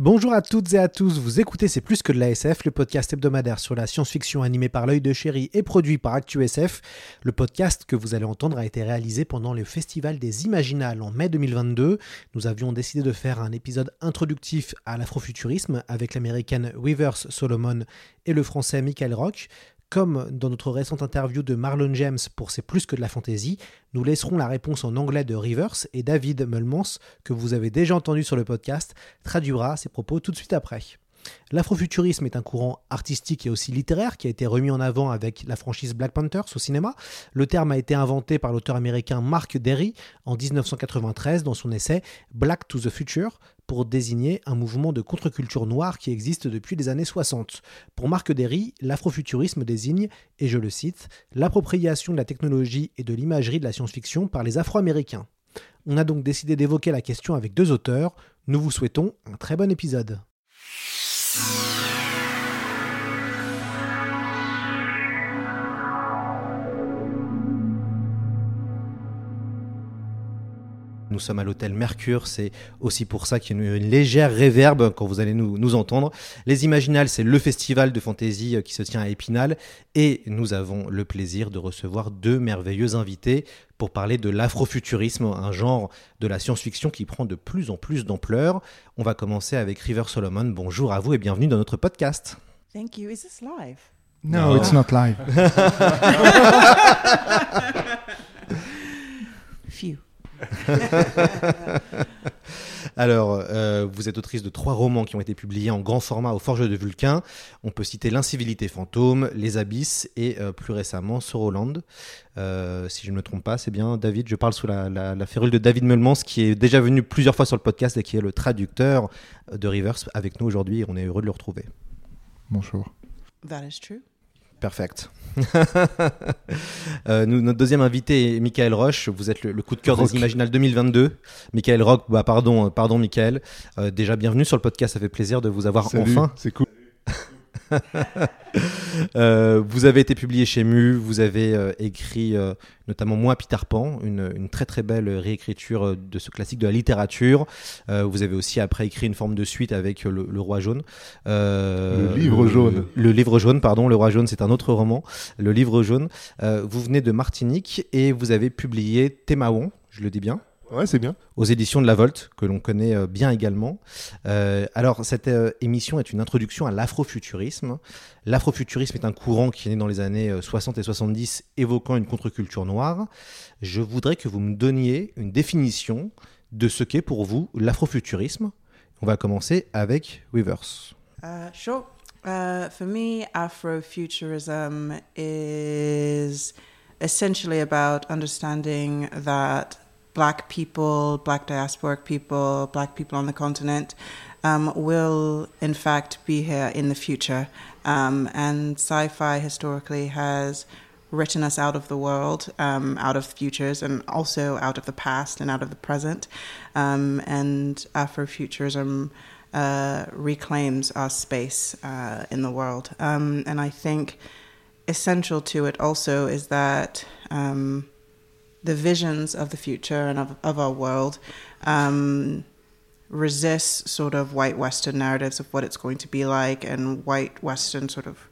Bonjour à toutes et à tous, vous écoutez C'est plus que de la SF, le podcast hebdomadaire sur la science-fiction animé par l'œil de chéri et produit par ActuSF. Le podcast que vous allez entendre a été réalisé pendant le Festival des Imaginales en mai 2022. Nous avions décidé de faire un épisode introductif à l'afrofuturisme avec l'américaine Weavers Solomon et le français Michael Rock. Comme dans notre récente interview de Marlon James pour C'est plus que de la fantaisie, nous laisserons la réponse en anglais de Rivers et David Mulmans, que vous avez déjà entendu sur le podcast, traduira ses propos tout de suite après. L'afrofuturisme est un courant artistique et aussi littéraire qui a été remis en avant avec la franchise Black Panthers au cinéma. Le terme a été inventé par l'auteur américain Mark Derry en 1993 dans son essai Black to the Future pour désigner un mouvement de contre-culture noire qui existe depuis les années 60. Pour Mark Derry, l'afrofuturisme désigne, et je le cite, l'appropriation de la technologie et de l'imagerie de la science-fiction par les Afro-Américains. On a donc décidé d'évoquer la question avec deux auteurs. Nous vous souhaitons un très bon épisode. Nous sommes à l'hôtel Mercure, c'est aussi pour ça qu'il y a une, une légère réverbe quand vous allez nous, nous entendre. Les Imaginales, c'est le festival de fantaisie euh, qui se tient à Épinal et nous avons le plaisir de recevoir deux merveilleux invités pour parler de l'afrofuturisme, un genre de la science-fiction qui prend de plus en plus d'ampleur. On va commencer avec River Solomon. Bonjour à vous et bienvenue dans notre podcast. Thank you. Is this live? No, it's not live. Alors, euh, vous êtes autrice de trois romans qui ont été publiés en grand format au Forge de Vulcain. On peut citer L'incivilité fantôme, Les abysses et euh, plus récemment Soroland. Euh, si je ne me trompe pas, c'est bien David. Je parle sous la, la- la férule de David Melmans, qui est déjà venu plusieurs fois sur le podcast et qui est le traducteur de Rivers avec nous aujourd'hui. On est heureux de le retrouver. Bonjour. That is true. Perfect. Euh, nous, notre deuxième invité est Michael Roche. Vous êtes le, le coup de cœur Rock. des Imaginales 2022. Michael Rock, bah pardon, euh, pardon Michael. Euh, déjà bienvenue sur le podcast. Ça fait plaisir de vous avoir Salut, enfin. c'est cool. Euh, vous avez été publié chez Mu, vous avez euh, écrit euh, notamment Moi Peter Pan, une, une très très belle réécriture de ce classique de la littérature. Vous avez aussi après écrit une forme de suite avec le, Le Roi Jaune. Le Livre Jaune. Le Livre Jaune, pardon, Le Roi Jaune c'est un autre roman. Le Livre Jaune. Vous venez de Martinique et vous avez publié Témaon, je le dis bien Ouais, c'est bien. aux éditions de La Volte, que l'on connaît euh, bien également. Euh, alors, cette euh, émission est une introduction à l'afrofuturisme. L'afrofuturisme est un courant qui est né dans les années euh, 60 et 70, évoquant une contre-culture noire. Je voudrais que vous me donniez une définition de ce qu'est pour vous l'afrofuturisme. On va commencer avec Weavers. Uh, sure. Uh, for me, Afrofuturism is essentially about understanding that black people, black diasporic people, black people on the continent um, will, in fact, be here in the future. Um, and sci fi historically has written us out of the world, um, out of futures, and also out of the past and out of the present. Um, and Afrofuturism uh, reclaims our space uh, in the world. Um, and I think essential to it also is that um, the visions of the future and of, of our world um, resist sort of white Western narratives of what it's going to be like and white Western sort of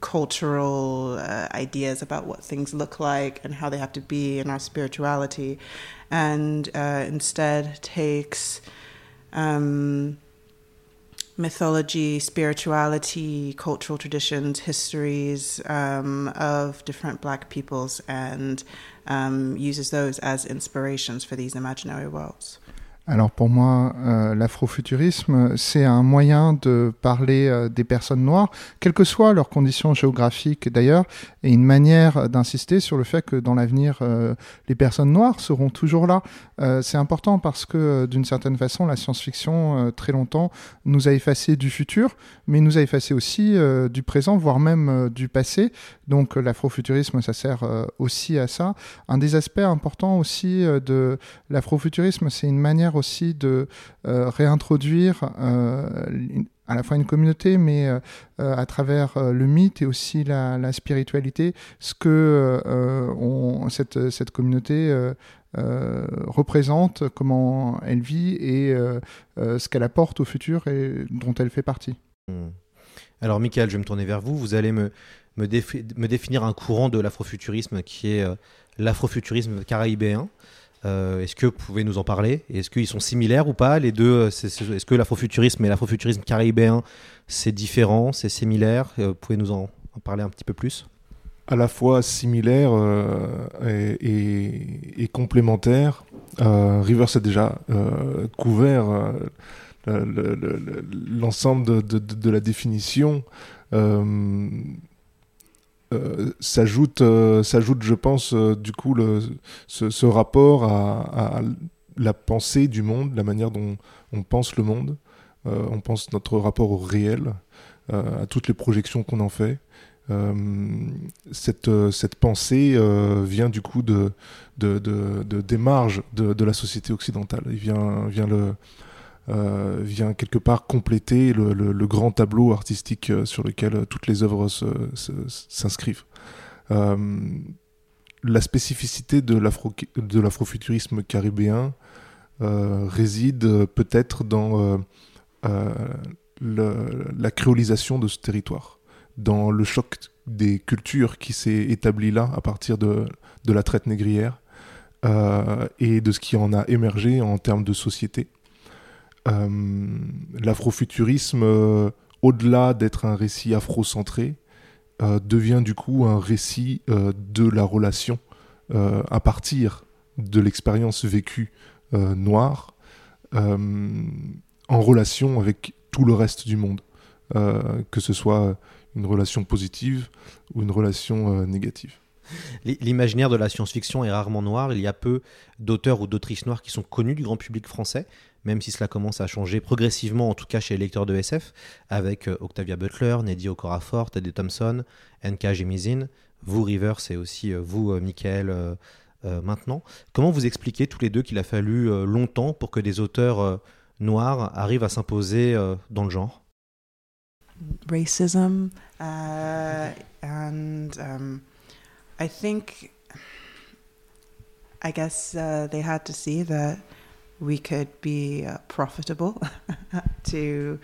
cultural uh, ideas about what things look like and how they have to be in our spirituality, and uh, instead takes um, mythology, spirituality, cultural traditions, histories um, of different black peoples and um, uses those as inspirations for these imaginary worlds. Alors pour moi, euh, l'afrofuturisme, c'est un moyen de parler euh, des personnes noires, quelles que soient leurs conditions géographiques d'ailleurs, et une manière d'insister sur le fait que dans l'avenir, euh, les personnes noires seront toujours là. Euh, c'est important parce que euh, d'une certaine façon, la science-fiction, euh, très longtemps, nous a effacé du futur, mais nous a effacé aussi euh, du présent, voire même euh, du passé. Donc euh, l'afrofuturisme, ça sert euh, aussi à ça. Un des aspects importants aussi euh, de l'afrofuturisme, c'est une manière aussi de réintroduire à la fois une communauté, mais à travers le mythe et aussi la, spiritualité, ce que cette, cette communauté représente, comment elle vit et ce qu'elle apporte au futur et dont elle fait partie. Hmm. Alors, Michael, je vais me tourner vers vous. Vous allez me, me, défi- me définir un courant de l'afrofuturisme qui est euh, l'afrofuturisme caribéen. Euh, est-ce que vous pouvez nous en parler? Est-ce qu'ils sont similaires ou pas? Les deux, euh, est-ce que l'afrofuturisme et l'afrofuturisme caribéen, c'est différent, c'est similaire? Euh, Vous pouvez nous en, parler un petit peu plus? À la fois similaire et, et- complémentaire. Rivers a déjà couvert le- le- le- le- l'ensemble de la définition. Euh, s'ajoute, euh, s'ajoute, je pense, euh, du coup, ce, rapport à, la pensée du monde, la manière dont on pense le monde. On pense notre rapport au réel, à toutes les projections qu'on en fait. Cette, cette pensée vient du coup de, de, de- de- des marges de, la société occidentale. Il vient, vient, le, vient quelque part compléter le, grand tableau artistique euh, sur lequel euh, toutes les œuvres s'inscrivent. Euh, la spécificité de l'afro- de l'afrofuturisme caribéen euh, réside euh, peut-être dans euh, euh, la créolisation de ce territoire dans le choc des cultures qui s'est établi là à partir de, la traite négrière euh, et de ce qui en a émergé en termes de société. Euh, L'afrofuturisme, euh, au-delà d'être un récit afro-centré, euh, devient du coup un récit de la relation à partir de l'expérience vécue noire en relation avec tout le reste du monde, que ce soit une relation positive ou une relation négative. L'imaginaire de la science-fiction est rarement noir. Il y a peu d'auteurs ou d'autrices noires qui sont connus du grand public français, même si cela commence à changer progressivement, en tout cas chez les lecteurs de SF, avec euh, Octavia Butler, Neddy Okorafor, Teddy Thompson, N.K. Jemisin, vous Rivers et aussi euh, vous, euh, Michael, maintenant. Comment vous expliquez tous les deux qu'il a fallu longtemps pour que des auteurs noirs arrivent à s'imposer dans le genre? Um, I think, I guess uh, they had to see that we could be uh, profitable to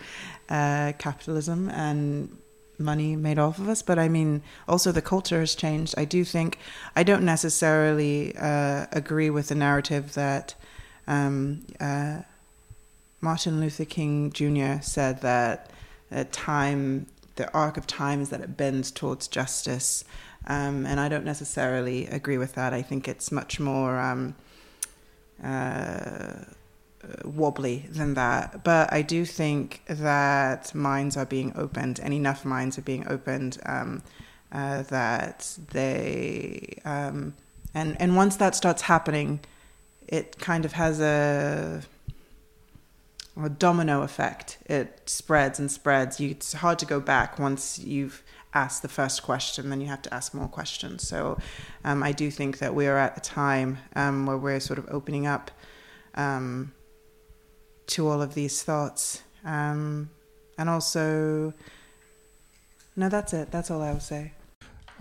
uh, capitalism and money made off of us. But I mean, also the culture has changed. I do think I don't necessarily uh, agree with the narrative that. Um, uh, Martin Luther King Jr. said that uh, time, the arc of time is that it bends towards justice. Um, and I don't necessarily agree with that. I think it's much more um, uh, wobbly than that. But I do think that minds are being opened, and enough minds are being opened um, uh, that they. Um, and, and once that starts happening, it kind of has a a domino effect. It spreads and spreads. You, it's hard to go back once you've asked the first question, then you have to ask more questions. So um, I do think that we are at a time um, where we're sort of opening up um, to all of these thoughts. Um, and also, no, that's it. That's all I will say.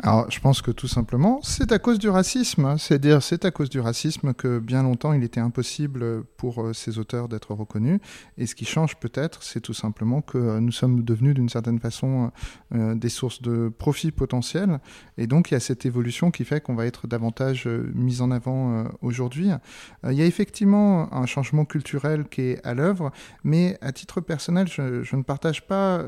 Alors, je pense que tout simplement, c'est à cause du racisme. C'est-à-dire, c'est à cause du racisme que bien longtemps, il était impossible pour euh, ces auteurs d'être reconnus. Et ce qui change peut-être, c'est tout simplement que euh, nous sommes devenus d'une certaine façon euh, des sources de profit potentiels. Et donc, il y a cette évolution qui fait qu'on va être davantage mis en avant aujourd'hui. Il y a effectivement un changement culturel qui est à l'œuvre, mais à titre personnel, je, ne partage pas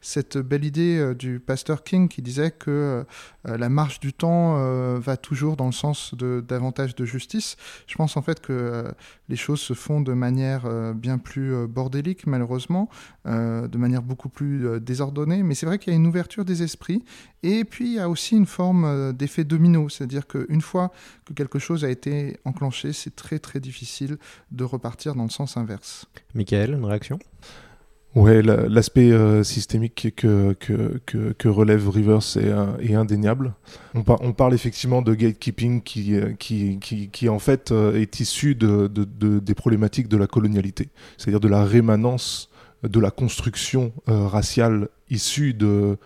cette belle idée du pasteur King qui disait que la marche du temps va toujours dans le sens de davantage de justice. Je pense en fait que les choses se font de manière bien plus bordélique, malheureusement, de manière beaucoup plus désordonnée. Mais c'est vrai qu'il y a une ouverture des esprits. Et puis, il y a aussi une forme d'effet domino, c'est-à-dire qu'une fois que quelque chose a été enclenché, c'est très très difficile de repartir dans le sens inverse. Michael, une réaction? Ouais, l'aspect euh, systémique que, que, que, relève Rivers est, euh, est indéniable. On, parle effectivement de gatekeeping qui, euh, qui, qui, qui en fait est issu de, de, des problématiques de la colonialité, c'est-à-dire de la rémanence de la construction raciale issue de,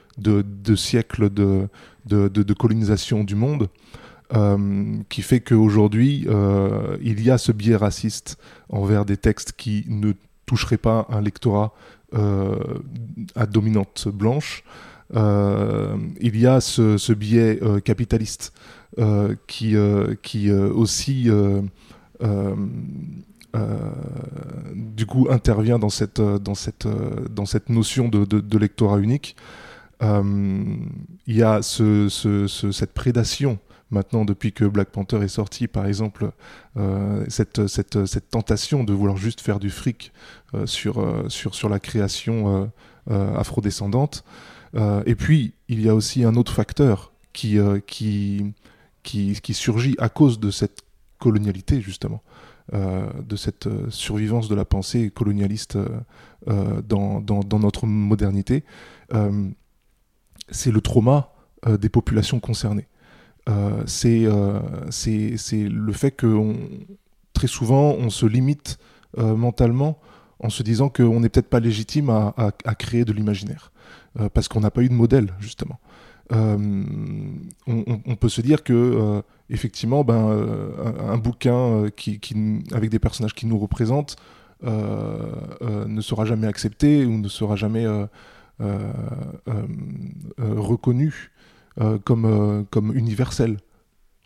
siècles de, de, colonisation du monde. qui fait qu'aujourd'hui, il y a ce biais raciste envers des textes qui ne toucheraient pas un lectorat à dominante blanche, euh, il y a ce, biais euh, capitaliste qui, qui aussi du coup intervient dans cette, dans cette, dans cette notion de, lectorat unique. Il y a ce, cette prédation maintenant depuis que Black Panther est sorti, par exemple, euh, cette, tentation de vouloir juste faire du fric euh, sur, euh, sur, la création afrodescendante. et puis, il y a aussi un autre facteur qui, surgit à cause de cette colonialité, justement. de cette survivance de la pensée colonialiste dans, dans, notre modernité, c'est le trauma des populations concernées. Euh, euh, c'est le fait que très souvent on se limite euh, mentalement en se disant qu'on n'est peut-être pas légitime à, créer de l'imaginaire, parce qu'on n'a pas eu de modèle, justement. On, peut se dire que, effectivement, ben, un, bouquin qui, qui, avec des personnages qui nous représentent ne sera jamais accepté ou ne sera jamais reconnu euh, comme, euh, comme universel.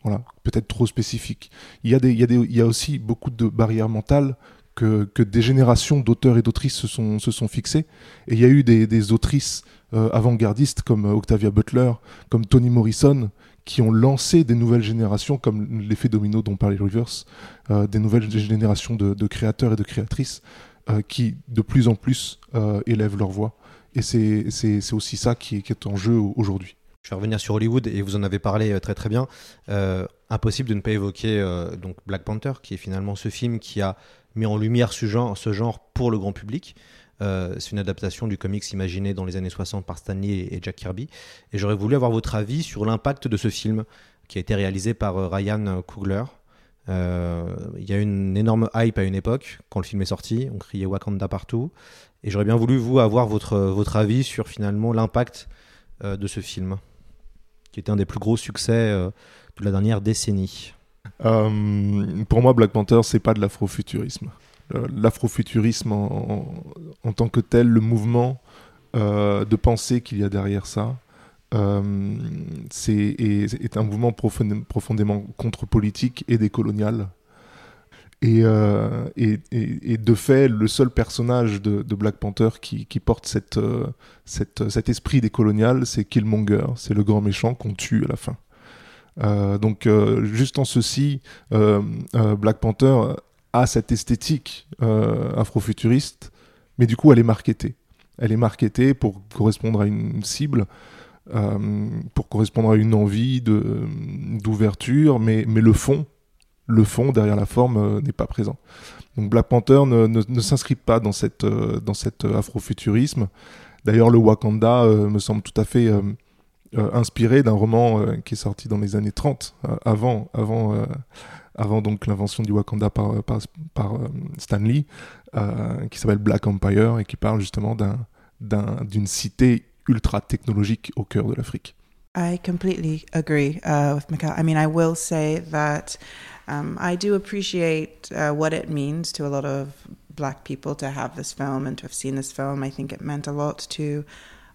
Voilà, peut-être trop spécifique. Il y, a des, il, y a des, il y a aussi beaucoup de barrières mentales que, que des générations d'auteurs et d'autrices se sont, se sont fixées. Et il y a eu des, des autrices euh, avant-gardistes comme Octavia Butler, comme Toni Morrison, qui ont lancé des nouvelles générations, comme l'effet domino dont parlait Rivers, euh, des nouvelles générations de, de, créateurs et de créatrices euh, qui de plus en plus élèvent leur voix. Et c'est aussi ça qui, qui est en jeu aujourd'hui. Je vais revenir sur Hollywood et vous en avez parlé euh, très très bien. Euh, impossible de ne pas évoquer euh, donc Black Panther, qui est finalement ce film qui a mis en lumière ce genre, pour le grand public. c'est une adaptation du comics imaginé dans les années 60 par Stan Lee et Jack Kirby. Et j'aurais voulu avoir votre avis sur l'impact de ce film qui a été réalisé par Ryan Coogler. Il y a eu une énorme hype à une époque quand le film est sorti. On criait Wakanda partout. Et j'aurais bien voulu vous avoir votre, votre avis sur finalement l'impact de ce film qui était un des plus gros succès euh, de la dernière décennie euh, Pour moi, Black Panther, c'est pas de l'afrofuturisme. Euh, l'afrofuturisme en, en, tant que tel, le mouvement de pensée qu'il y a derrière ça, c'est est, un mouvement profondément contre-politique et décolonial. Euh, et, et, et, de fait, le seul personnage de, de Black Panther qui, qui porte cette, euh, cette, cet esprit décolonial, c'est Killmonger, c'est le grand méchant qu'on tue à la fin. Euh, donc, euh, juste en ceci, Black Panther a cette esthétique afrofuturiste, mais du coup, elle est marketée. Elle est marketée pour correspondre à une cible. pour correspondre à une envie d'ouverture, mais, mais le fond, le fond derrière la forme euh, n'est pas présent. Donc Black Panther ne, s'inscrit pas dans, cette, euh, dans cet euh, afrofuturisme. D'ailleurs, le Wakanda me semble tout à fait inspiré d'un roman qui est sorti dans les années 30, avant, avant, avant donc l'invention du Wakanda par, par, par Stan Lee, qui s'appelle Black Empire et qui parle justement d'une cité ultra technologique au cœur de l'Afrique. I completely agree uh, with. I mean, I will say that um, I do appreciate uh, what it means to a lot of black people to have this film and to have seen this film. I think it meant a lot to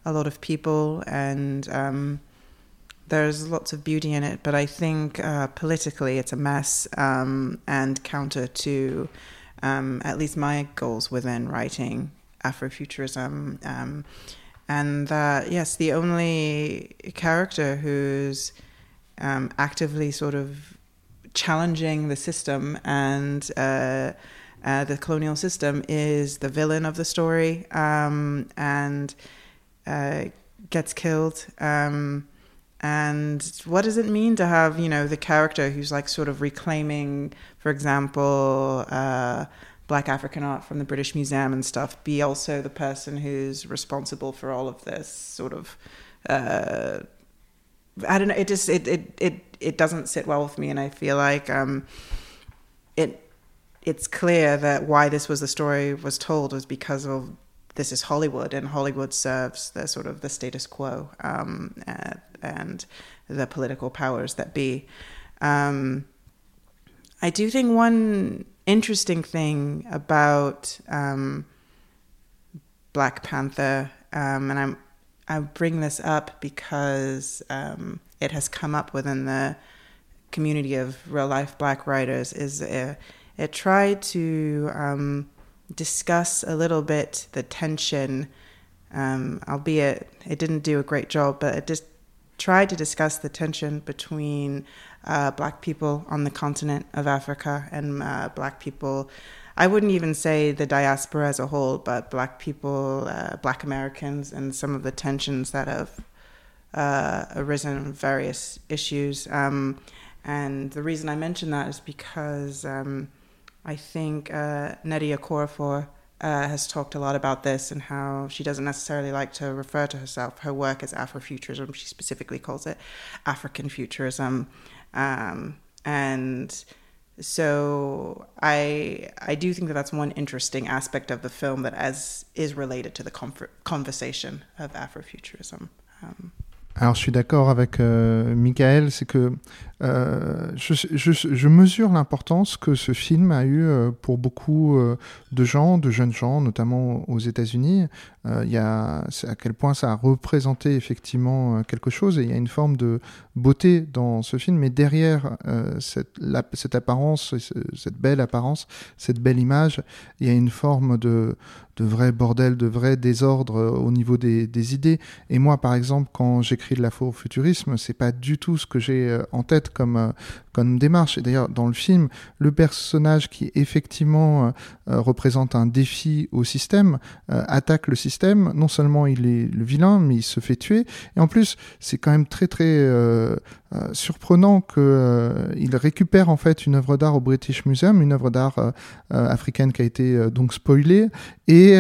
a lot of people, and um, there's lots of beauty in it. But I think uh, politically, it's a mess um, and counter to um, at least my goals within writing Afrofuturism. Um, and yes, the only character who's um, actively sort of challenging the system and uh, uh, the colonial system is the villain of the story um, and uh, gets killed. Um, and what does it mean to have, you know, the character who's like sort of reclaiming, for example, uh, black African art from the British Museum and stuff, be also the person who's responsible for all of this sort of. Uh, I don't know. It just it it it it doesn't sit well with me, and I feel like um, it it's clear that why this was the story was told was because of this is Hollywood, and Hollywood serves the sort of the status quo um, and the political powers that be. Um, I do think one interesting thing about um, Black Panther, um, and I'm I bring this up because um, it has come up within the community of real life Black writers. Is it tried to um, discuss a little bit the tension, um, albeit it didn't do a great job, but it just tried to discuss the tension between uh, black people on the continent of Africa and uh, black people. I wouldn't even say the diaspora as a whole, but black people, uh, black Americans, and some of the tensions that have uh, arisen in various issues. Um, and the reason I mention that is because um, I think uh, Nnedi Okorafor uh, has talked a lot about this and how she doesn't necessarily like to refer to herself, her work as Afrofuturism. She specifically calls it African futurism. Um, and so I I do think that that's one interesting aspect of the film that as is related to the conversation of Afrofuturism. Um, Alors je suis d'accord avec euh, Michael, c'est que euh, je, mesure l'importance que ce film a eu euh, pour beaucoup de gens, de jeunes gens, notamment aux États-Unis. Il y a à quel point ça a représenté effectivement quelque chose et il y a une forme de beauté dans ce film. Mais derrière cette, cette apparence, cette belle apparence, cette belle image, il y a une forme de de vrai bordel, de vrai désordre au niveau des, idées. Et moi, par exemple, quand j'écris de l'afrofuturisme, c'est pas du tout ce que j'ai en tête comme, euh, comme démarche. Et d'ailleurs, dans le film, le personnage qui effectivement euh, euh, représente un défi au système attaque le système. Non seulement il est le vilain, mais il se fait tuer. Et en plus, c'est quand même très très surprenant qu'il récupère en fait une œuvre d'art au British Museum, une œuvre d'art africaine qui a été donc spoilée, et,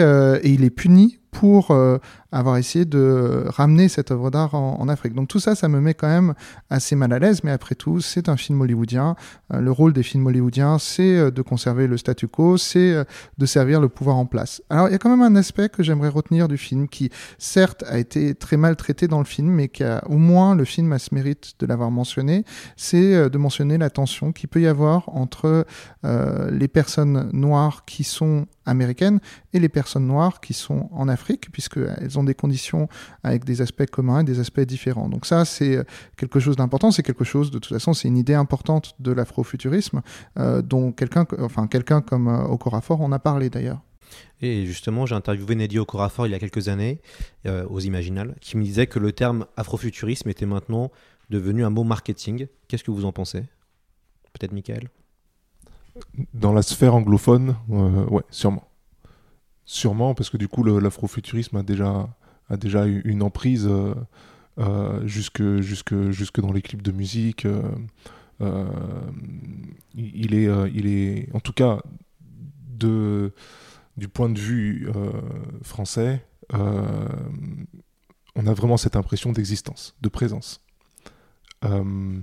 il est puni pour euh, avoir essayé de ramener cette œuvre d'art en, Afrique. Donc tout ça, ça me met quand même assez mal à l'aise, mais après tout, c'est un film hollywoodien. Euh, le rôle des films hollywoodiens, c'est euh, de conserver le statu quo, c'est de servir le pouvoir en place. Alors il y a quand même un aspect que j'aimerais retenir du film, qui certes a été très mal traité dans le film, mais qui a au moins le film a ce mérite de l'avoir mentionné, c'est de mentionner la tension qu'il peut y avoir entre les personnes noires qui sont américaines et les personnes noires qui sont en Afrique, puisqu'elles ont des conditions avec des aspects communs et des aspects différents. Donc ça, c'est quelque chose d'important, c'est quelque chose, de toute façon, c'est une idée importante de l'afrofuturisme, euh, dont quelqu'un enfin, quelqu'un comme euh, Okorafor en a parlé d'ailleurs. Et justement, j'ai interviewé Neddy Okorafor il y a quelques années, euh, aux Imaginales, qui me disait que le terme afrofuturisme était maintenant devenu un mot marketing. Qu'est-ce que vous en pensez? Peut-être Michael? Dans la sphère anglophone, euh, ouais, sûrement. Sûrement, parce que du coup, l'afrofuturisme a déjà, a déjà une emprise euh, euh, jusque, jusque, jusque dans les clips de musique. il, est, il est, en tout cas, de, du point de vue français, on a vraiment cette impression d'existence, de présence. en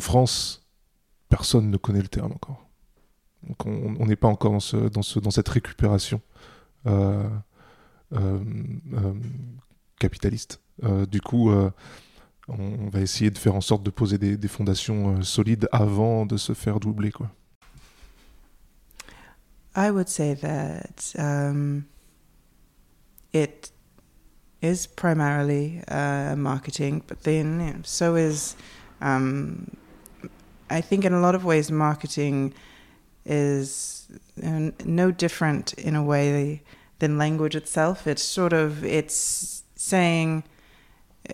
France, personne ne connaît le terme encore. Donc on n'est pas encore dans, ce, dans, ce, dans cette récupération euh, euh, euh, capitaliste. du coup, on, va essayer de faire en sorte de poser des, des fondations solides avant de se faire doubler. Quoi. I would say that um, it is primarily uh, marketing, but then you know, so is um, I think in a lot of ways, marketing is no different in a way than language itself. It's sort of it's saying,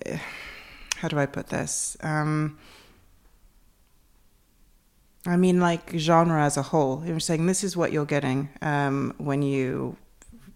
uh, how do I put this? Um, I mean, like genre as a whole. You're saying this is what you're getting um, when you,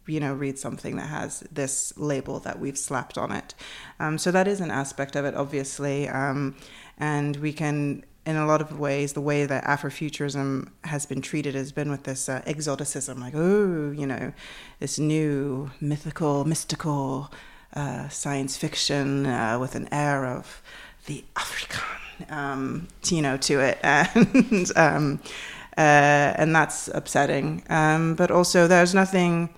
you know, read something that has this label that we've slapped on it. Um, so that is an aspect of it, obviously, um, and we can. In a lot of ways, the way that Afrofuturism has been treated has been with this uh, exoticism, like, oh, you know, this new mythical, mystical uh, science fiction uh, with an air of the African um, you know, to it, and um, uh, and that's upsetting. Um, but also, there's nothing.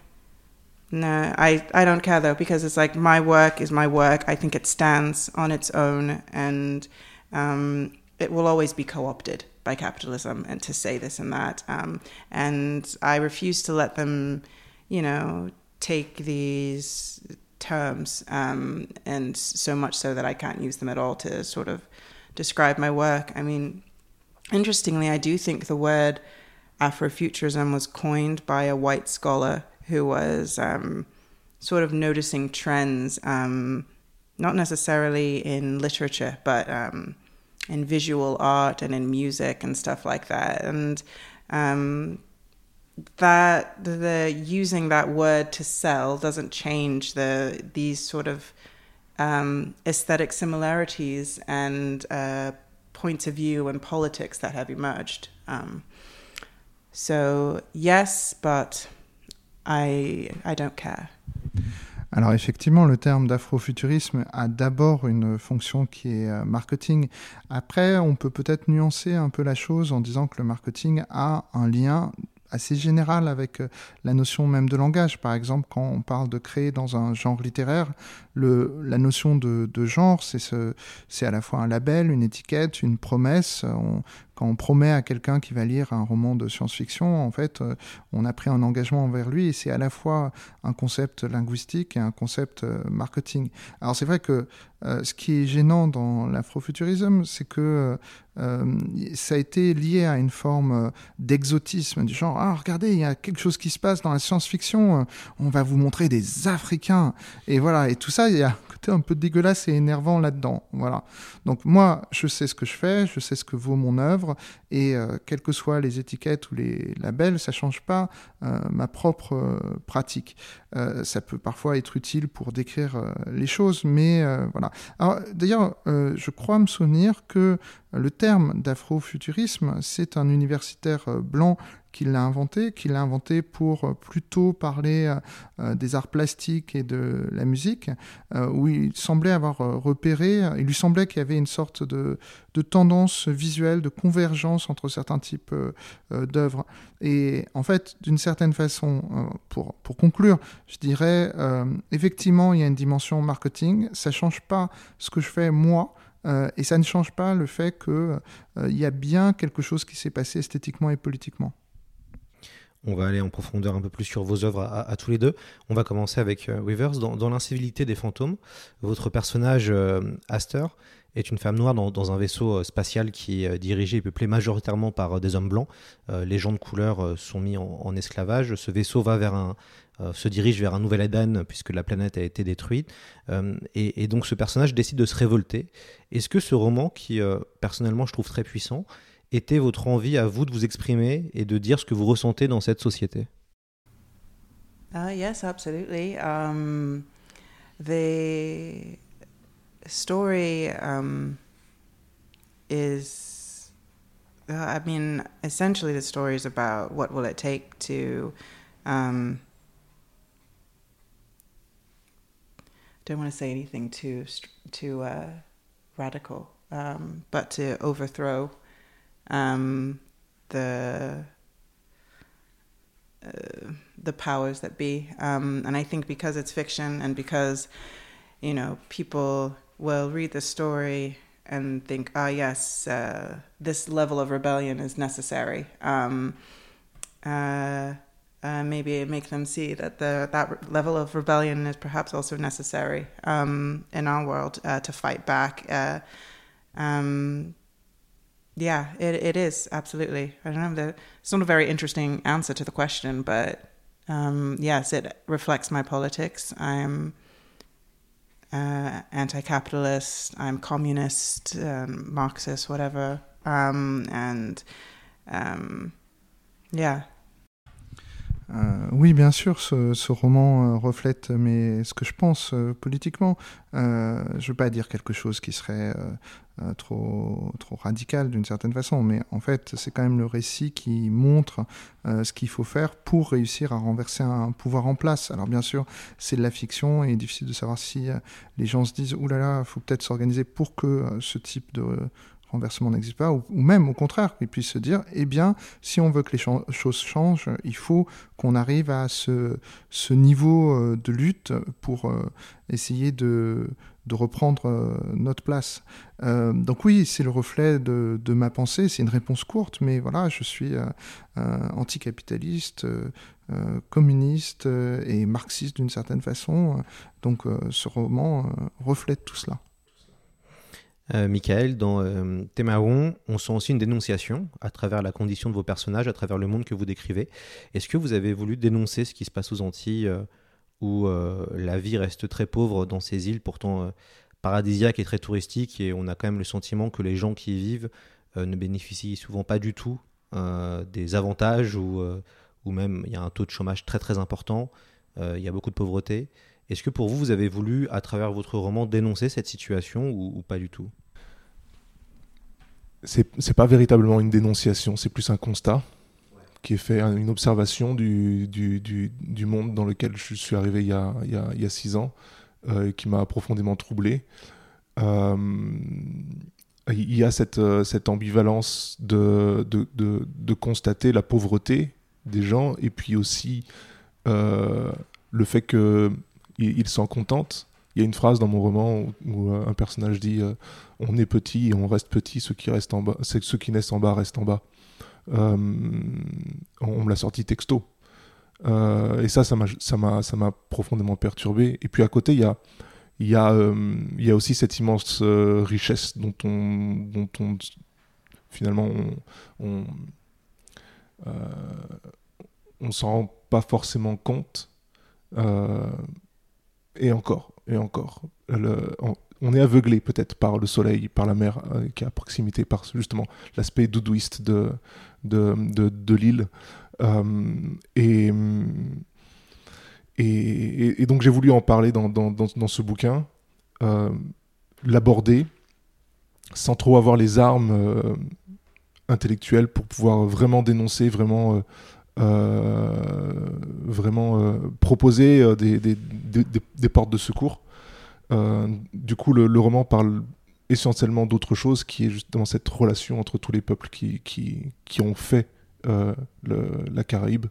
No, I I don't care though because it's like my work is my work. I think it stands on its own, and um, it will always be co-opted by capitalism and to say this and that. Um, and I refuse to let them, you know, take these terms um, and so much so that I can't use them at all to sort of describe my work. I mean, interestingly, I do think the word Afrofuturism was coined by a white scholar who was um, sort of noticing trends, um, not necessarily in literature, but um, in visual art and in music and stuff like that. And um, that the using that word to sell doesn't change the these sort of um, aesthetic similarities and uh, points of view and politics that have emerged. Um, so yes, but I, I don't care. Alors effectivement, le terme d'afrofuturisme a d'abord une fonction qui est euh, marketing. Après, on peut peut-être nuancer un peu la chose en disant que le marketing a un lien assez général avec euh, la notion même de langage. Par exemple, quand on parle de créer dans un genre littéraire, la notion de, genre, c'est ce, à la fois un label, une étiquette, une promesse. Quand on promet à quelqu'un qui va lire un roman de science-fiction, en fait, euh, on a pris un engagement envers lui et c'est à la fois un concept linguistique et un concept euh, marketing. Alors c'est vrai que euh, ce qui est gênant dans l'afrofuturisme, c'est que ça a été lié à une forme d'exotisme, du genre, ah regardez, il y a quelque chose qui se passe dans la science-fiction, on va vous montrer des Africains. Et voilà, et tout ça, il y a un peu dégueulasse et énervant là-dedans. Voilà. Donc moi, je sais ce que je fais, je sais ce que vaut mon œuvre, et euh, quelles que soient les étiquettes ou les labels, ça change pas euh, ma propre euh, pratique. ça peut parfois être utile pour décrire les choses, mais voilà. D'ailleurs, je crois me souvenir que le terme d'afrofuturisme, c'est un universitaire blanc qui l'a inventé, qui l'a inventé pour euh, plutôt parler euh, euh, des arts plastiques et de la musique, où il semblait avoir repéré, il lui semblait qu'il y avait une sorte de, de, tendance visuelle, de convergence entre certains types d'œuvres. Et en fait, d'une certaine façon, pour, pour conclure, je dirais, effectivement, il y a une dimension marketing, ça change pas ce que je fais moi, et ça ne change pas le fait qu'il il y a bien quelque chose qui s'est passé esthétiquement et politiquement. On va aller en profondeur un peu plus sur vos œuvres à, tous les deux. On va commencer avec euh, Weavers. Dans, L'incivilité des fantômes, votre personnage euh, Aster est une femme noire dans, un vaisseau euh, spatial qui est dirigé et peuplé majoritairement par des hommes blancs. les gens de couleur sont mis en, esclavage. Ce vaisseau va vers un, se dirige vers un nouvel Eden puisque la planète a été détruite. Et, donc ce personnage décide de se révolter. Est-ce que ce roman, qui personnellement je trouve très puissant, était votre envie à vous de vous exprimer et de dire ce que vous ressentez dans cette société? Uh, Yes, absolutely. Um, the story um, is, uh, I mean, essentially the story is about what will it take to. Um, don't want to say anything too too uh, radical, um, but to overthrow um, the uh, the powers that be. Um, and I think because it's fiction and because you know people will read the story and think, ah, yes, uh, this level of rebellion is necessary. Um, uh, uh, maybe make them see that the that level of rebellion is perhaps also necessary um, in our world uh, to fight back. Yeah, it, it is absolutely. I don't know. The, it's not a very interesting answer to the question, but um, yes, it reflects my politics. I'm uh, anti-capitalist. I'm communist, um, Marxist, whatever. Um, and um, yeah. Euh, oui, bien sûr, ce, roman euh, reflète mais ce que je pense euh, politiquement. Je ne veux pas dire quelque chose qui serait euh, euh, trop, trop radical d'une certaine façon, mais en fait, c'est quand même le récit qui montre ce qu'il faut faire pour réussir à renverser un pouvoir en place. Alors bien sûr, c'est de la fiction et il est difficile de savoir si les gens se disent, oulala, là là, il faut peut-être s'organiser pour que ce type de renversement n'existe pas, ou, même au contraire, qu'ils puissent se dire, eh bien, si on veut que les choses changent, il faut qu'on arrive à ce, niveau euh, de lutte pour euh, essayer de, de reprendre euh, notre place. donc oui, c'est le reflet de, de ma pensée, c'est une réponse courte, mais voilà, je suis anticapitaliste, communiste et marxiste d'une certaine façon, donc ce roman reflète tout cela. Euh, Michael, dans euh, Témaron, on sent aussi une dénonciation à travers la condition de vos personnages, à travers le monde que vous décrivez. Est-ce que vous avez voulu dénoncer ce qui se passe aux Antilles, euh, où euh, la vie reste très pauvre dans ces îles, pourtant paradisiaques et très touristiques, et on a quand même le sentiment que les gens qui y vivent ne bénéficient souvent pas du tout des avantages, ou, ou même il y a un taux de chômage très très important, il y a beaucoup de pauvreté. Est-ce que pour vous, vous avez voulu, à travers votre roman, dénoncer cette situation ou, pas du tout? C'est pas véritablement une dénonciation, c'est plus un constat qui est fait, une observation du, du, du, monde dans lequel je suis arrivé il y a, il y a, six ans, euh, qui m'a profondément troublé. Euh, il y a cette, euh, cette ambivalence de, de, de, de, constater la pauvreté des gens et puis aussi le fait que il, s'en contente. Il y a une phrase dans mon roman où, euh, un personnage dit euh, On est petit et on reste petit, ceux qui, restent en bas, ceux qui naissent en bas restent en bas. Euh, on me l'a sorti texto. et ça, ça m'a profondément perturbé. Et puis à côté, il y a, y, a, y a aussi cette immense richesse dont on, dont on finalement, on, on, on s'en rend pas forcément compte. Et encore, et encore. on, est aveuglé peut-être par le soleil, par la mer euh, qui est à proximité, par justement l'aspect doudouiste de, l'île. Euh, et, donc j'ai voulu en parler dans, ce bouquin, euh, l'aborder sans trop avoir les armes intellectuelles pour pouvoir vraiment dénoncer, vraiment vraiment euh, proposer euh, des, des, des, portes de secours. du coup, le, roman parle essentiellement d'autre chose, qui est justement cette relation entre tous les peuples qui, qui, qui ont fait la Caraïbe,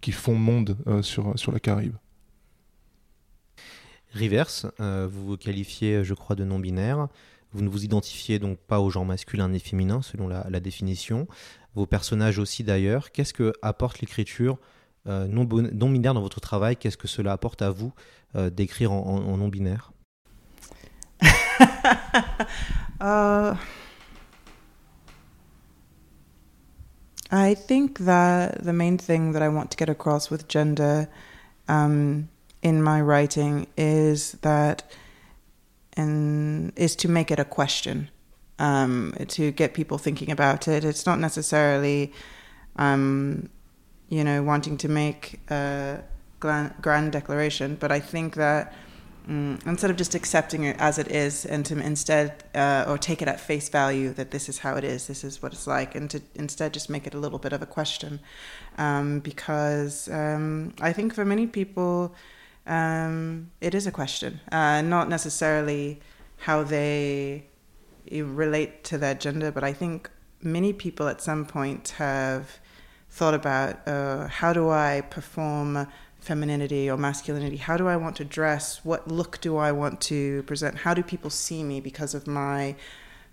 qui font monde sur, sur la Caraïbe. Reverse, vous vous qualifiez, je crois, de non-binaire. Vous ne vous identifiez donc pas au genre masculin ni féminin, selon la définition vos personnages aussi d'ailleurs. Qu'est-ce que apporte l'écriture euh, non, non, binaire dans votre travail? Qu'est-ce que cela apporte à vous euh, d'écrire en, non binaire? Uh, I think that the main thing that I want to get across with gender um, in my writing is that and is to make it a question. Um, to get people thinking about it. It's not necessarily, um, you know, wanting to make a grand declaration, but I think that um, instead of just accepting it as it is, and to instead, uh, or take it at face value that this is how it is, this is what it's like, and to instead just make it a little bit of a question, um, because um, I think for many people. Um, it is a question, uh, not necessarily how they relate to their gender, but I think many people at some point have thought about uh, how do I perform femininity or masculinity? How do I want to dress? What look do I want to present? How do people see me because of my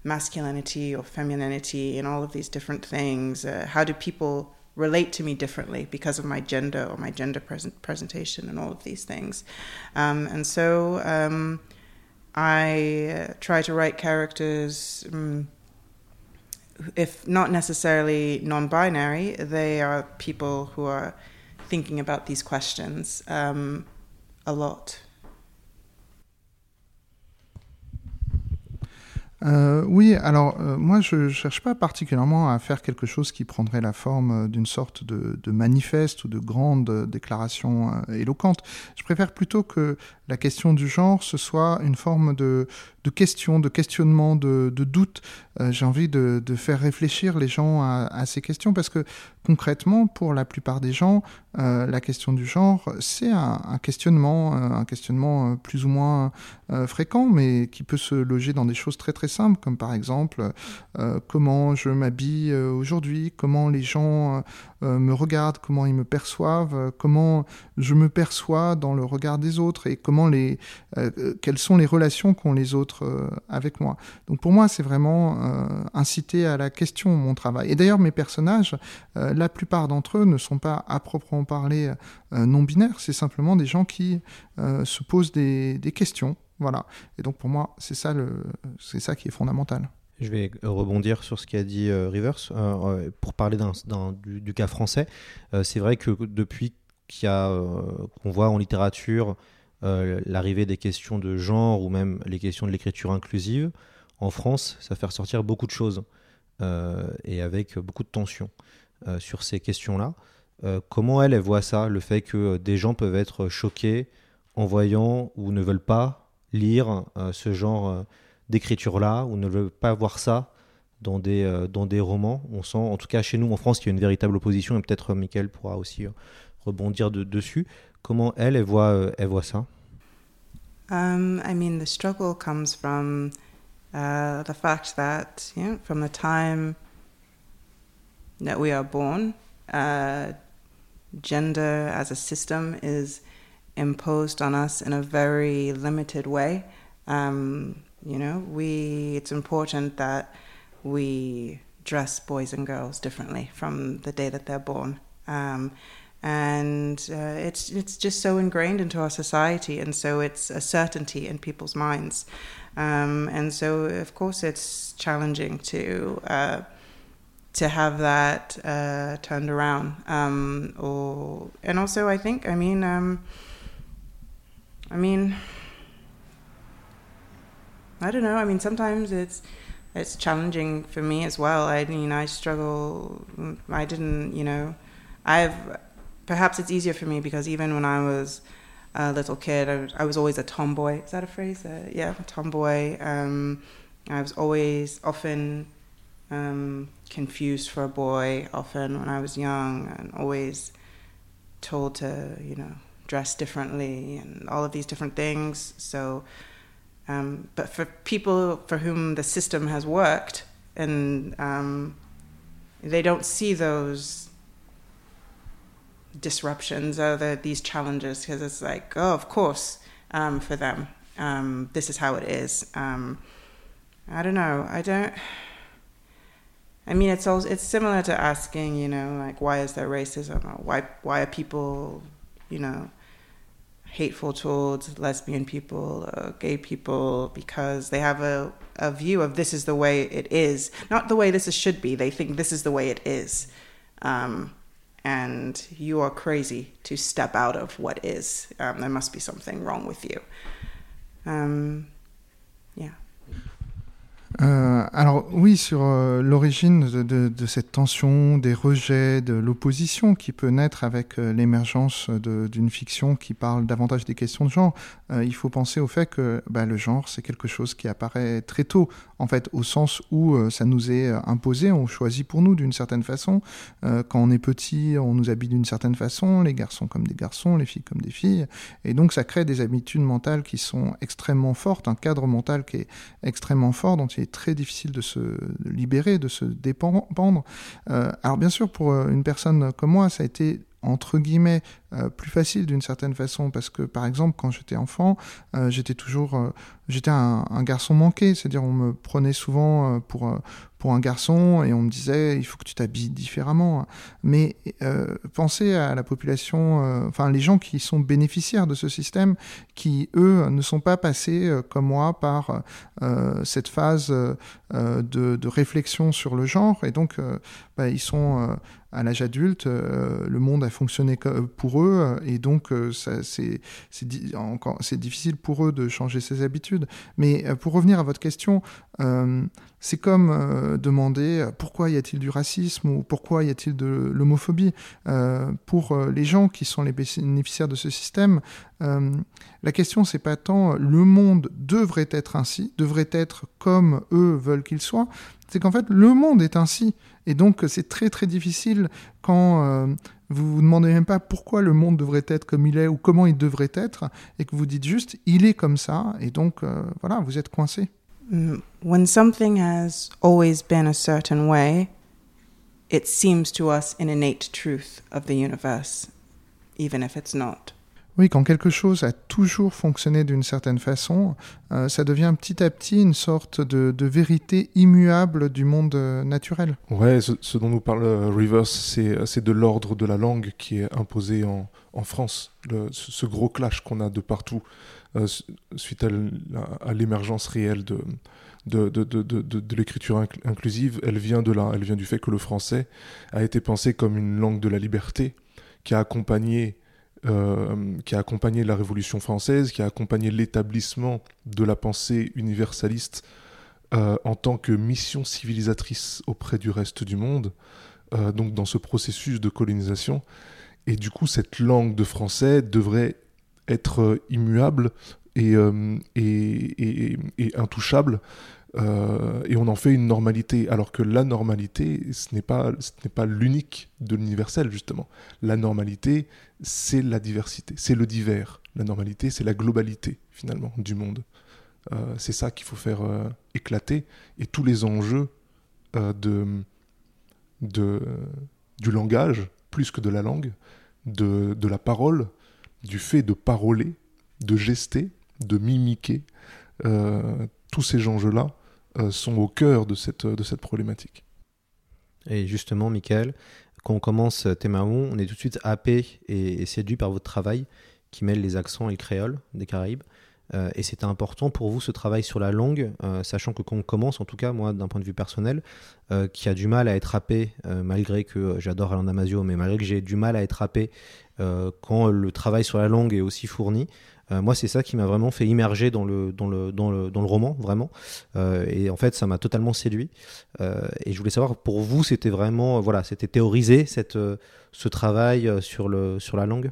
masculinity or femininity and all of these different things? Uh, how do people relate to me differently because of my gender or my gender present presentation and all of these things? Um, and so, um, I try to write characters, um, if not necessarily non binary, they are people who are thinking about these questions um, a lot. Euh, oui, alors euh, moi je ne cherche pas particulièrement à faire quelque chose qui prendrait la forme euh, d'une sorte de, manifeste ou de grande déclaration éloquente. Je préfère plutôt que la question du genre ce soit une forme de, de question, de questionnement, de, de doute. Euh, J'ai envie de, faire réfléchir les gens à, ces questions parce que concrètement, pour la plupart des gens, euh, la question du genre, c'est un, un, questionnement, un questionnement plus ou moins fréquent, mais qui peut se loger dans des choses très très simples, comme par exemple euh, comment je m'habille aujourd'hui, comment les gens euh, me regardent, comment ils me perçoivent, comment je me perçois dans le regard des autres et comment les, euh, quelles sont les relations qu'ont les autres euh, avec moi. Donc pour moi, c'est vraiment inciter à la question mon travail. Et d'ailleurs, mes personnages, la plupart d'entre eux ne sont pas à proprement parler non binaires, c'est simplement des gens qui se posent des, questions. Voilà. Et donc pour moi, c'est ça, ça qui est fondamental. Je vais rebondir sur ce qu'a dit euh, Rivers euh, pour parler du, cas français. Euh, c'est vrai que depuis qu'on voit en littérature l'arrivée des questions de genre ou même les questions de l'écriture inclusive, en France, ça fait ressortir beaucoup de choses et avec beaucoup de tensions sur ces questions-là. comment elle, elle voit ça, le fait que des gens peuvent être choqués en voyant ou ne veulent pas lire ce genre d'écriture-là, ou ne veut pas voir ça dans des, euh, dans des romans? On sent, en tout cas chez nous en France, qu'il y a une véritable opposition, et peut-être euh, Michael pourra aussi euh, rebondir de, dessus. Comment elle, elle voit, euh, elle voit ça um, I mean, the struggle comes from uh, the fact that, you know, from the time that we are born, uh, gender as a system is imposed on us in a very limited way. Um, You know, we it's important that we dress boys and girls differently from the day that they're born. Um, and uh, it's it's just so ingrained into our society, and so it's a certainty in people's minds. Um, and so, of course, it's challenging to uh, to have that uh, turned around. Um, or and also, I think, I mean, um, I mean I don't know. I mean, sometimes it's it's challenging for me as well. I mean, I struggle. I didn't, you know, I've perhaps it's easier for me because even when I was a little kid, I, I was always a tomboy. Is that a phrase? Uh, yeah, tomboy. Um, I was always often um, confused for a boy. Often when I was young, and always told to, you know, dress differently and all of these different things. So um, but for people for whom the system has worked and um, they don't see those disruptions or the, these challenges because it's like, oh, of course, um, for them, um, this is how it is. Um, I don't know. I don't. I mean, it's also it's similar to asking, you know, like why is there racism? Or why why are people, you know, hateful towards lesbian people, uh, gay people, because they have a, a view of this is the way it is, not the way this is, should be. They think this is the way it is. Um, and you are crazy to step out of what is. Um, there must be something wrong with you. Um, yeah. Euh, alors oui, sur euh, l'origine de, cette tension, des rejets, de l'opposition qui peut naître avec euh, l'émergence d'une fiction qui parle davantage des questions de genre, il faut penser au fait que bah, le genre, c'est quelque chose qui apparaît très tôt, en fait, au sens où ça nous est imposé, on choisit pour nous d'une certaine façon. quand on est petit, on nous habille d'une certaine façon, les garçons comme des garçons, les filles comme des filles, et donc ça crée des habitudes mentales qui sont extrêmement fortes, un cadre mental qui est extrêmement fort, dont il très difficile de se libérer, de se dépendre. Euh, alors bien sûr, pour euh, une personne comme moi, ça a été entre guillemets plus facile d'une certaine façon. Parce que par exemple quand j'étais enfant, j'étais toujours j'étais un, garçon manqué, c'est-à-dire on me prenait souvent pour pour un garçon et on me disait il faut que tu t'habilles différemment. Mais euh, pensez à la population, euh, enfin les gens qui sont bénéficiaires de ce système, qui eux ne sont pas passés euh, comme moi par euh, cette phase de, de, réflexion sur le genre. Et donc bah, ils sont à l'âge adulte, le monde a fonctionné pour eux et donc c'est c'est difficile pour eux de changer ses habitudes. Mais pour revenir à votre question, c'est comme euh, demander euh, pourquoi y a-t-il du racisme ou pourquoi y a-t-il de l'homophobie? Euh, pour les gens qui sont les bénéficiaires de ce système, la question c'est pas tant le monde devrait être ainsi, devrait être comme eux veulent qu'il soit, c'est qu'en fait le monde est ainsi. Et donc c'est très très difficile quand vous vous demandez même pas pourquoi le monde devrait être comme il est ou comment il devrait être, et que vous dites juste il est comme ça, et donc voilà, vous êtes coincé. Mm, when something has always been a certain way, it seems to us an innate truth of the universe, even if it's not. Oui, quand quelque chose a toujours fonctionné d'une certaine façon, euh, ça devient petit à petit une sorte de, vérité immuable du monde euh, naturel. Ouais, ce, dont nous parle euh, Rivers, c'est de l'ordre de la langue qui est imposé en, France. Ce gros clash qu'on a de partout. Suite à l'émergence réelle de, l'écriture inclusive, elle vient du fait que le français a été pensé comme une langue de la liberté qui a accompagné, euh, qui a accompagné la Révolution française, qui a accompagné l'établissement de la pensée universaliste euh, en tant que mission civilisatrice auprès du reste du monde, donc dans ce processus de colonisation. Et du coup, cette langue de français devrait être euh, immuable euh, et, intouchable. Euh, et on en fait une normalité, alors que la normalité, ce n'est pas, pas l'unique de l'universel, justement. La normalité, c'est la diversité, c'est le divers. La normalité, c'est la globalité, finalement, du monde. c'est ça qu'il faut faire éclater. Et tous les enjeux de, de, du langage, plus que de la langue, de, de la parole, du fait de paroler, de gester, de mimiquer, euh, tous ces enjeux-là euh, sont au cœur de cette, de cette problématique. Et justement, Michael, quand on commence Thémaon, on est tout de suite happé et, séduit par votre travail qui mêle les accents et le créole des Caraïbes. Euh, et c'était important pour vous ce travail sur la langue, sachant que quand on commence, en tout cas moi d'un point de vue personnel, qui a du mal à être happé, malgré que j'adore Alain Damasio, mais malgré que j'ai du mal à être happé euh, quand le travail sur la langue est aussi fourni. Euh, moi, c'est ça qui m'a vraiment fait immerger dans le, dans le, dans le, dans le roman, vraiment. Euh, et en fait, ça m'a totalement séduit. et je voulais savoir, pour vous, c'était vraiment, voilà, c'était théorisé, cette, ce travail sur, le, sur la langue?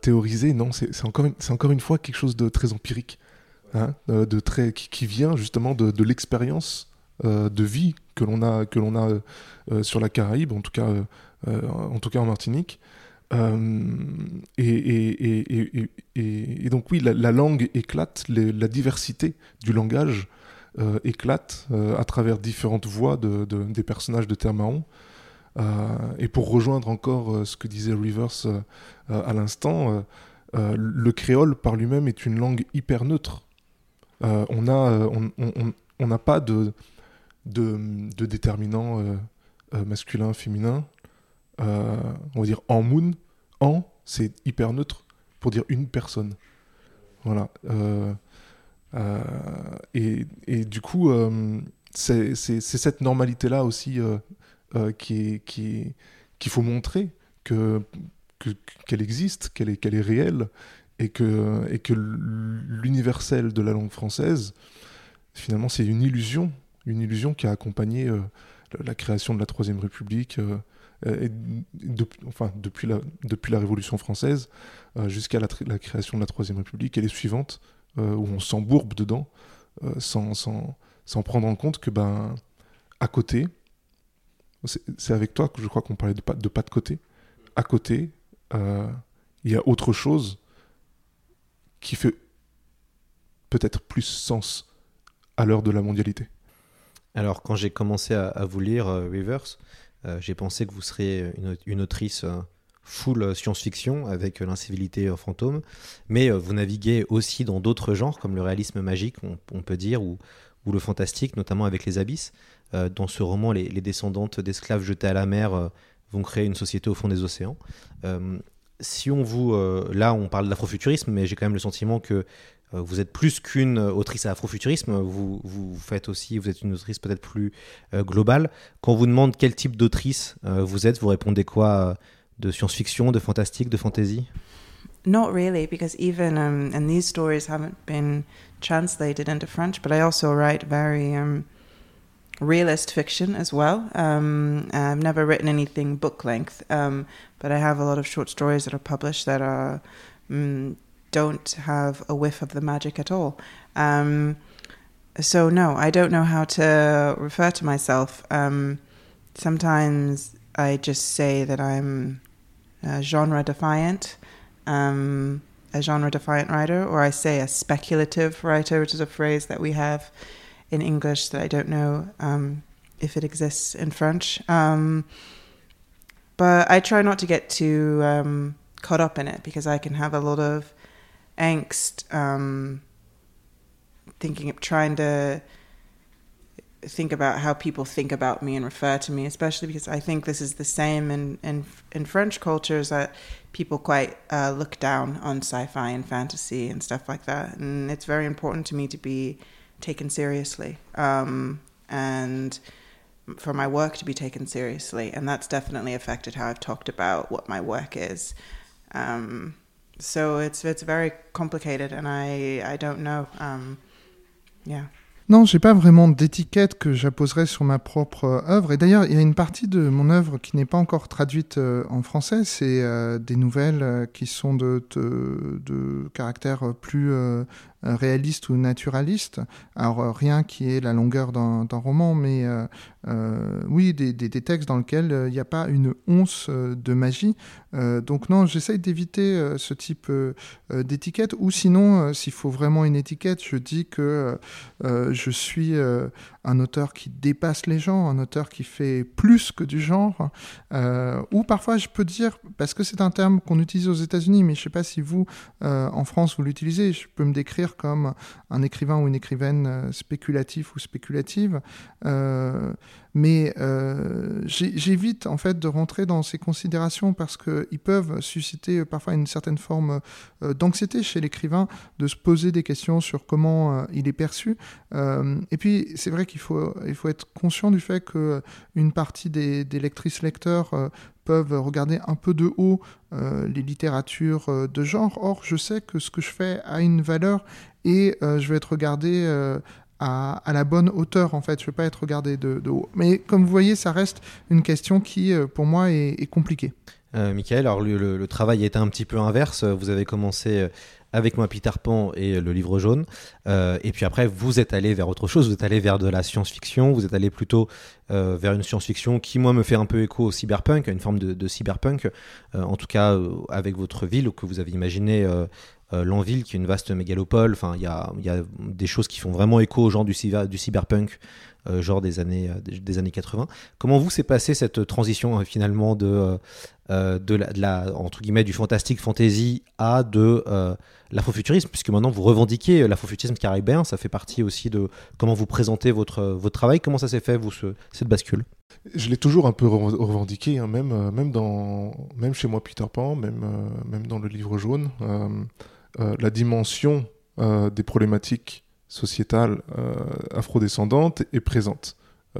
Théorisé, non, c'est encore, encore une fois quelque chose de très empirique, hein, de très, qui, vient justement de, de l'expérience de vie que l'on a, que a sur la Caraïbe, en tout cas, en, tout cas en Martinique. Euh, et, donc oui, la, langue éclate, la diversité du langage euh, éclate euh, à travers différentes voix de, des personnages de Termaon. et pour rejoindre encore ce que disait Rivers à l'instant, le créole par lui-même est une langue hyper neutre. on n'a pas de, de, de déterminant masculin, féminin. On va dire en moon, en, c'est hyper neutre pour dire une personne. Voilà. Euh, euh, et, et, du coup, euh, c'est cette normalité-là aussi qui qu'il qui faut montrer que qu'elle existe, qu'elle est, est réelle, et que, et que l'universel de la langue française, finalement, c'est une illusion, une illusion qui a accompagné la création de la Troisième République, euh, enfin, depuis, la, Révolution française euh, jusqu'à la, création de la Troisième République et les suivantes, euh, où on s'embourbe dedans sans, prendre en compte que, ben, à côté, c'est avec toi que je crois qu'on parlait de pas, de côté. À côté, il y a autre chose qui fait peut-être plus sens à l'heure de la mondialité. Alors, quand j'ai commencé à, vous lire euh, j'ai pensé que vous seriez une, autrice euh, full science-fiction avec l'incivilité fantôme, mais vous naviguez aussi dans d'autres genres comme le réalisme magique, on, peut dire, ou, le fantastique, notamment avec les abysses. dans ce roman, les, descendantes d'esclaves jetés à la mer vont créer une société au fond des océans si on vous. là, on parle d'afrofuturisme, mais j'ai quand même le sentiment que euh, vous êtes plus qu'une autrice à afrofuturisme, vous, vous faites aussi, vous êtes une autrice peut-être plus euh, globale. Quand on vous demande quel type d'autrice euh, vous êtes, vous répondez quoi De science-fiction, de fantastique, de fantasy? Not really, because even um, and these stories haven't been translated into French, but I also write very um, realist fiction as well. Um, I've never written anything book length, um, but I have a lot of short stories that are published that are um, don't have a whiff of the magic at all. Um, so no, I don't know how to refer to myself. Um, sometimes I just say that I'm genre defiant, um, a genre defiant writer, or I say a speculative writer, which is a phrase that we have in English that I don't know um, if it exists in French. Um, but I try not to get too um, caught up in it because I can have a lot of angst, um, thinking of trying to think about how people think about me and refer to me, especially because I think this is the same in in, in French cultures that people quite uh, look down on sci-fi and fantasy and stuff like that, and it's very important to me to be taken seriously um, and for my work to be taken seriously, and that's definitely affected how I've talked about what my work is. Um, so it's it's very complicated, and I I don't know. Um, yeah. Non, j'ai pas vraiment d'étiquette que j'apposerais sur ma propre euh, œuvre. Et d'ailleurs, il y a une partie de mon œuvre qui n'est pas encore traduite euh, en français. C'est euh, des nouvelles qui sont de, de caractère plus réaliste ou naturaliste. Alors, rien qui est la longueur d'un roman, mais euh, oui, des, des, textes dans lesquels euh, il n'y a pas une once euh, de magie. donc non, j'essaye d'éviter ce type d'étiquette. Ou sinon, s'il faut vraiment une étiquette, je dis que je suis un auteur qui dépasse les gens, un auteur qui fait plus que du genre. ou parfois, je peux dire, parce que c'est un terme qu'on utilise aux États-Unis, mais je ne sais pas si vous, en France, vous l'utilisez, je peux me décrire comme un écrivain ou une écrivaine spéculatif ou spéculative. Mais euh, j'évite en fait de rentrer dans ces considérations parce qu'ils peuvent susciter parfois une certaine forme euh, d'anxiété chez l'écrivain de se poser des questions sur comment euh, il est perçu. et puis c'est vrai qu'il faut, il faut être conscient du fait qu'une partie des, des lectrices-lecteurs peuvent regarder un peu de haut les littératures de genre. Or, je sais que ce que je fais a une valeur et je vais être regardé à, la bonne hauteur, en fait. Je ne vais pas être regardé de, haut. Mais comme vous voyez, ça reste une question qui, euh, pour moi, est, compliquée. Euh, Michael, alors le, travail était un petit peu inverse. Vous avez commencé euh, avec moi Peter Pan et le livre jaune. et puis après, vous êtes allé vers autre chose. Vous êtes allé vers de la science-fiction. Vous êtes allé plutôt vers une science-fiction qui, moi, me fait un peu écho au cyberpunk, une forme de, cyberpunk. en tout cas, avec votre ville que vous avez imaginé euh, Lanville, qui est une vaste mégalopole. Enfin, il y a, des choses qui font vraiment écho au genre du, du cyberpunk, euh, genre des années, euh, des années 80. Comment vous s'est passé cette transition finalement de, de, la, entre guillemets, du fantastique fantasy à de l'afrofuturisme, puisque maintenant vous revendiquez l'afrofuturisme caribéen, ça fait partie aussi de comment vous présentez votre, votre travail. Comment ça s'est fait, vous, cette bascule? Je l'ai toujours un peu revendiqué, hein, même, même, dans, même chez moi Peter Pan, même, même dans le livre jaune. Euh, la dimension euh, des problématiques sociétales euh, afrodescendantes est présente.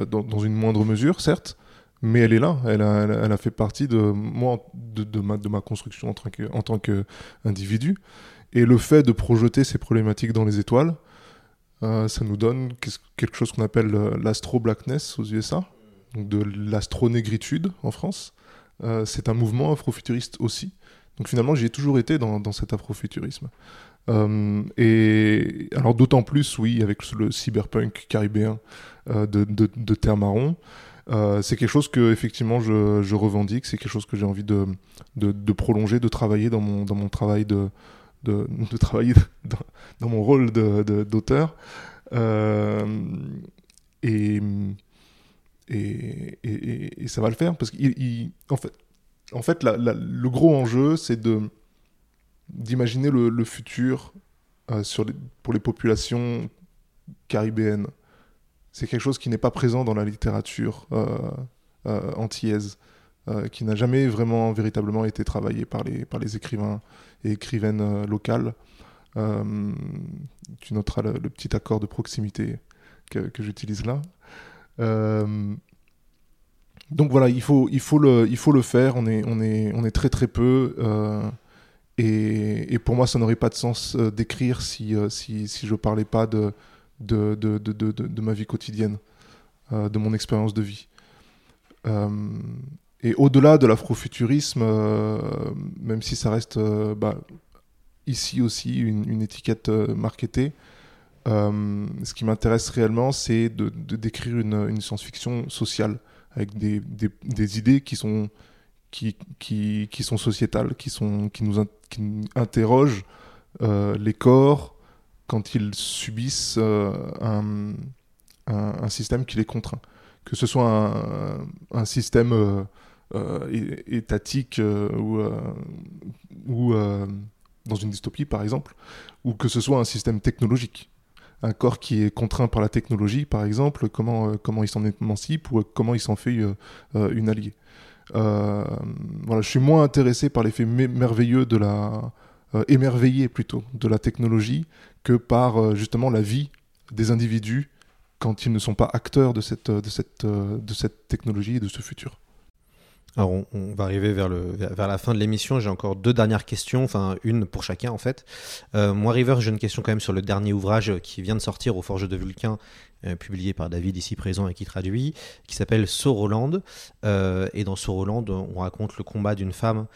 Dans, une moindre mesure, certes, mais elle est là, elle a, fait partie de moi, de, ma, construction en tant qu'individu. Et le fait de projeter ces problématiques dans les étoiles, ça nous donne quelque chose qu'on appelle l'astro-blackness aux USA, donc de l'astro-négritude en France. c'est un mouvement afrofuturiste aussi, donc finalement, j'y ai toujours été dans, cet afrofuturisme. Euh, et alors d'autant plus, oui, avec le cyberpunk caribéen euh, de, de, Terre Marron, euh, c'est quelque chose que effectivement je, revendique, c'est quelque chose que j'ai envie de, de, prolonger, de travailler dans mon, dans mon travail de, de, travailler dans, mon rôle d'auteur. Et, et, et, ça va le faire parce qu'en fait, en fait, le gros enjeu, c'est d'imaginer le, futur sur pour les populations caribéennes. C'est quelque chose qui n'est pas présent dans la littérature antillaise. Euh, qui n'a jamais vraiment véritablement été travaillé par les, écrivains et écrivaines euh, locales. Euh, tu noteras le, petit accord de proximité que j'utilise là. Donc voilà, il faut, le, faire, on est, très très peu. Et, et, pour moi, ça n'aurait pas de sens d'écrire si, si, si je ne parlais pas de, ma vie quotidienne, de mon expérience de vie. Et au-delà de l'afrofuturisme, euh, même si ça reste euh, bah, ici aussi une, étiquette euh, marketée, ce qui m'intéresse réellement, c'est de, décrire une, science-fiction sociale avec des, idées qui sont, sociétales, qui, nous interrogent les corps quand ils subissent un, un, système qui les contraint. Que ce soit un, système euh, étatique euh, euh, ou dans une dystopie par exemple, ou que ce soit un système technologique un corps qui est contraint par la technologie, par exemple, comment, comment il s'en émancipe ou comment il s'en fait une alliée. je suis moins intéressé par l'effet merveilleux de la émerveillé plutôt de la technologie que par justement la vie des individus quand ils ne sont pas acteurs de cette technologie et de ce futur. Alors on, va arriver vers, la fin de l'émission. J'ai encore deux dernières questions, enfin une pour chacun en fait. Euh, moi River, j'ai une question quand même sur le dernier ouvrage qui vient de sortir aux Forges de Vulcain, euh, publié par David ici présent et qui traduit, qui s'appelle Soroland. Euh, et dans Soroland, on raconte le combat d'une femme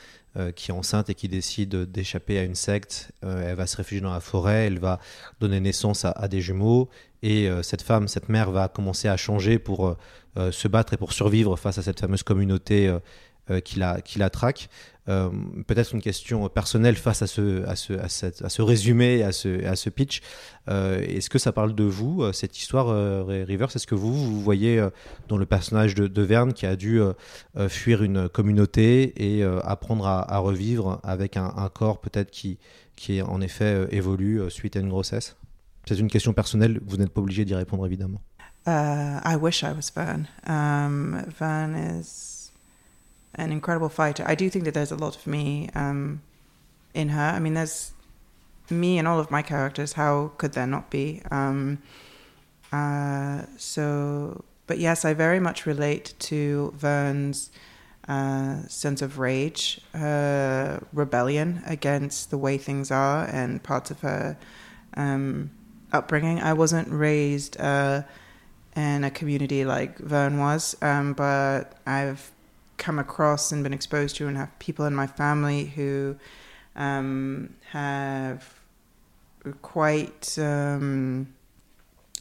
qui est enceinte et qui décide d'échapper à une secte. elle va se réfugier dans la forêt, elle va donner naissance à, des jumeaux. Et cette femme, cette mère va commencer à changer pour euh, se battre et pour survivre face à cette fameuse communauté euh, euh, qui la traque. Peut-être une question personnelle face à ce, à ce, à à ce résumé, à ce, à ce pitch. Est-ce que ça parle de vous, cette histoire, Rivers? Est-ce que vous, vous voyez dans le personnage de, de Verne qui a dû fuir une communauté et apprendre à, revivre avec un, corps peut-être qui, qui en effet évolue suite à une grossesse? C'est une question personnelle, vous n'êtes pas obligé d'y répondre évidemment. Uh, I wish I was Vern. Um, Vern is an incredible fighter. I do think that there's a lot of me um, in her. I mean, there's me and all of my characters. How could there not be? Um, uh, so, but yes, I very much relate to Vern's uh, sense of rage, her rebellion against the way things are, and parts of her um, upbringing. I wasn't raised uh, in a community like Vern was, um, but I've come across and been exposed to and have people in my family who um, have quite um,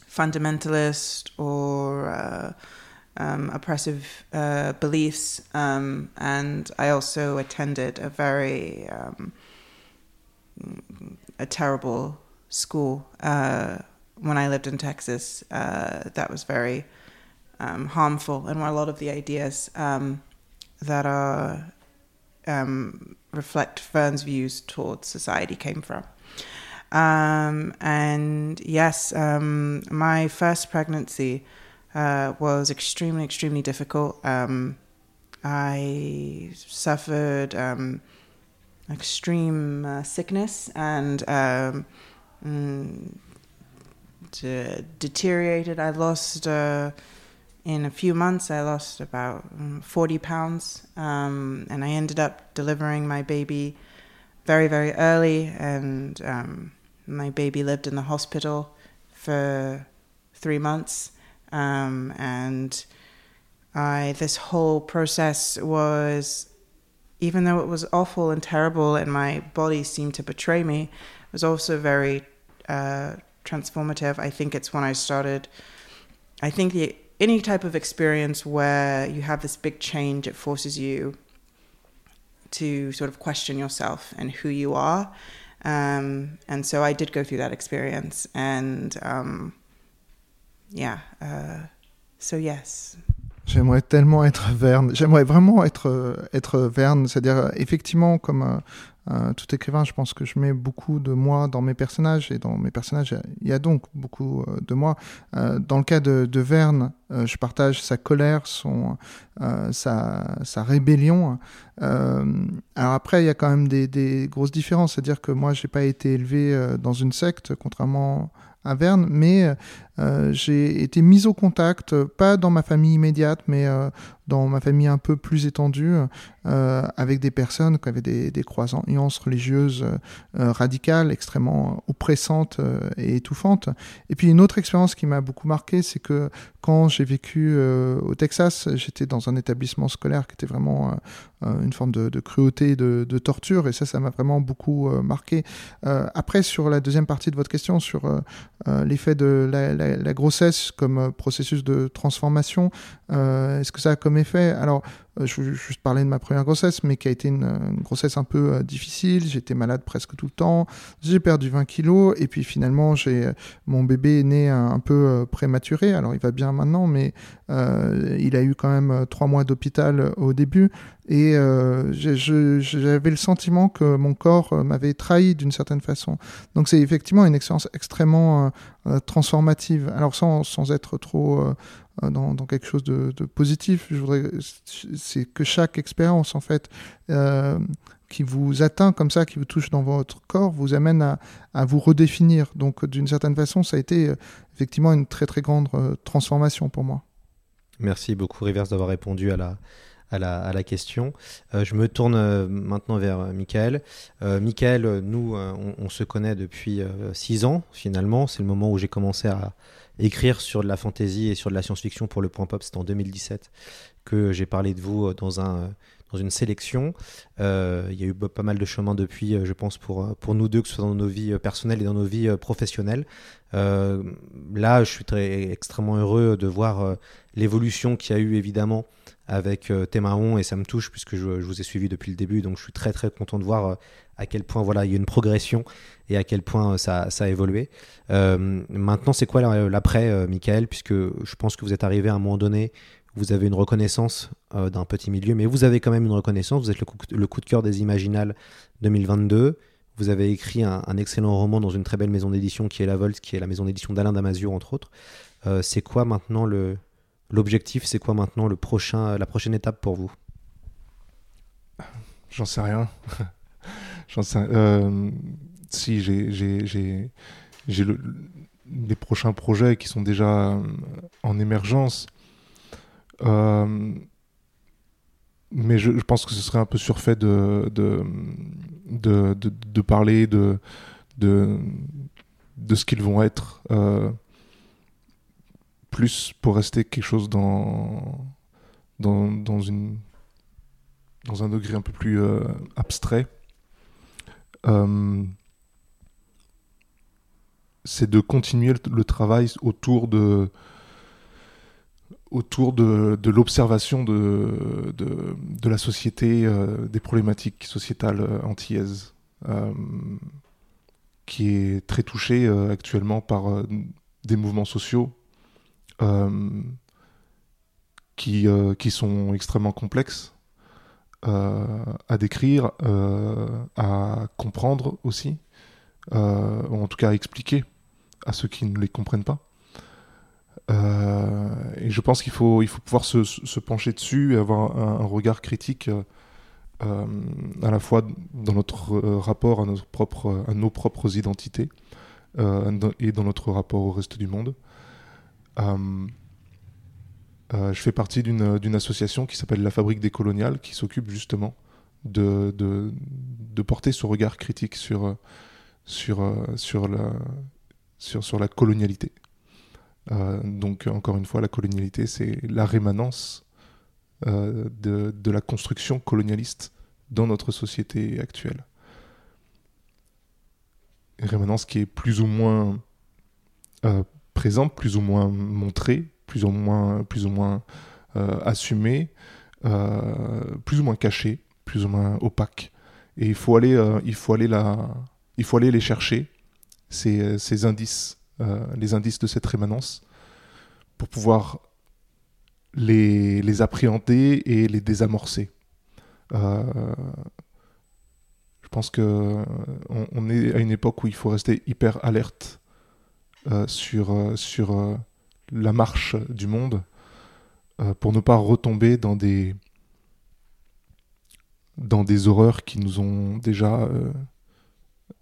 fundamentalist or uh, um, oppressive uh, beliefs. Um, and I also attended a very um, a terrible school. Uh, when I lived in Texas, uh, that was very um, harmful, and a lot of the ideas that are um, reflect Fern's views towards society came from. Um, and yes, um, my first pregnancy uh, was extremely, extremely difficult. Um, I suffered extreme uh, sickness and mm, uh, deteriorated. I lost uh, in a few months. I lost about um, 40 pounds, um, and I ended up delivering my baby very very early, and um, my baby lived in the hospital for three months, um, and I this whole process was. Even though it was awful and terrible, and my body seemed to betray me, it was also very uh, transformative. I think it's when I started. I think the any type of experience where you have this big change, it forces you to sort of question yourself and who you are. Um, and so I did go through that experience, and um, yeah. Uh, so yes. J'aimerais tellement être Verne. J'aimerais vraiment être, être Verne. C'est-à-dire, effectivement, comme euh, tout écrivain, je pense que je mets beaucoup de moi dans mes personnages, et dans mes personnages, il y a donc beaucoup euh, de moi. Euh, dans le cas de, de Verne, je partage sa colère, son, sa, sa, rébellion. alors après, il y a quand même des, des grosses différences, c'est-à-dire que moi, j'ai pas été élevé dans une secte, contrairement à Verne, mais j'ai été mis au contact, pas dans ma famille immédiate, mais dans ma famille un peu plus étendue, euh, avec des personnes qui avaient des, des croyances religieuses euh, radicales, extrêmement oppressantes euh, et étouffantes. Et puis une autre expérience qui m'a beaucoup marqué, c'est que quand j'ai vécu euh, au Texas, j'étais dans un établissement scolaire qui était vraiment euh, une forme de, cruauté, de, torture, et ça, ça m'a vraiment beaucoup marqué. après, sur la deuxième partie de votre question, sur l'effet de la, la, grossesse comme processus de transformation, est-ce que ça a comme effet? Alors, euh, je vais juste parler de ma première grossesse, mais qui a été une, grossesse un peu euh, difficile. J'étais malade presque tout le temps. J'ai perdu 20 kilos et puis finalement, mon bébé est né un, peu euh, prématuré. Alors, il va bien maintenant, mais il a eu quand même trois mois d'hôpital au début. Et j'avais le sentiment que mon corps m'avait trahi d'une certaine façon. Donc c'est effectivement une expérience extrêmement transformative. Alors sans, sans être trop euh, dans, quelque chose de, positif. Je voudrais, c'est que chaque expérience en fait euh, qui vous atteint comme ça, qui vous touche dans votre corps, vous amène à, à vous redéfinir. Donc d'une certaine façon, ça a été euh, effectivement une très très grande transformation pour moi. Merci beaucoup Rivers d'avoir répondu à la, à la, à la, question. Euh, je me tourne maintenant vers Michael. Euh, Michael, nous, on, on, se connaît depuis six ans, finalement. C'est le moment où j'ai commencé à, écrire sur de la fantasy et sur de la science-fiction pour le point pop, c'était en 2017 que j'ai parlé de vous dans, un, dans une sélection. Euh, il y a eu pas mal de chemins depuis, euh, je pense, pour, pour nous deux, que ce soit dans nos vies personnelles et dans nos vies professionnelles. Euh, là, je suis très, extrêmement heureux de voir l'évolution qu'il y a eu, évidemment, avec Thémaon, et ça me touche puisque je, vous ai suivi depuis le début, donc je suis très très content de voir à quel point voilà il y a une progression et à quel point ça, ça a évolué. Euh, maintenant, c'est quoi l'après, euh, Michael? Puisque je pense que vous êtes arrivé à un moment donné, vous avez une reconnaissance euh, d'un petit milieu, mais vous avez quand même une reconnaissance. Vous êtes le coup, de cœur des Imaginales 2022. Vous avez écrit un, excellent roman dans une très belle maison d'édition qui est La Volt, qui est la maison d'édition d'Alain Damasio, entre autres. Euh, c'est quoi maintenant le, l'objectif C'est quoi maintenant le prochain, la prochaine étape pour vous? J'en sais rien. J'en sais euh, si j'ai les prochains projets qui sont déjà euh, en émergence. Euh, mais je, pense que ce serait un peu surfait de, de, de, parler de, de, de ce qu'ils vont être, euh, plus pour rester quelque chose dans, dans, dans, une, dans un degré un peu plus euh, abstrait. C'est de continuer le, travail autour de autour de, l'observation de, la société, euh, des problématiques sociétales euh, antillaises, euh, qui est très touchée actuellement par des mouvements sociaux qui sont extrêmement complexes à décrire, à comprendre aussi, ou en tout cas à expliquer à ceux qui ne les comprennent pas. Euh, et je pense qu'il faut, il faut pouvoir se, pencher dessus et avoir un, regard critique euh, à la fois dans notre euh, rapport à, à nos propres identités et dans notre rapport au reste du monde. je fais partie d'une association qui s'appelle la Fabrique des Coloniales qui s'occupe justement de, de, de, porter ce regard critique sur, sur, sur la, sur, sur la colonialité. Euh, donc, encore une fois, la colonialité, c'est la rémanence euh, de, la construction colonialiste dans notre société actuelle. Une rémanence qui est plus ou moins euh, présente, plus ou moins montrée, plus ou moins, plus ou moins assumée, plus ou moins cachée, plus ou moins opaque. Et il faut aller, il faut aller, la, il faut aller les chercher ces indices, euh, les indices de cette rémanence, pour pouvoir les, appréhender et les désamorcer. Euh, je pense que on, on est à une époque où il faut rester hyper alerte euh, sur, la marche du monde pour ne pas retomber dans des dans des horreurs qui nous ont déjà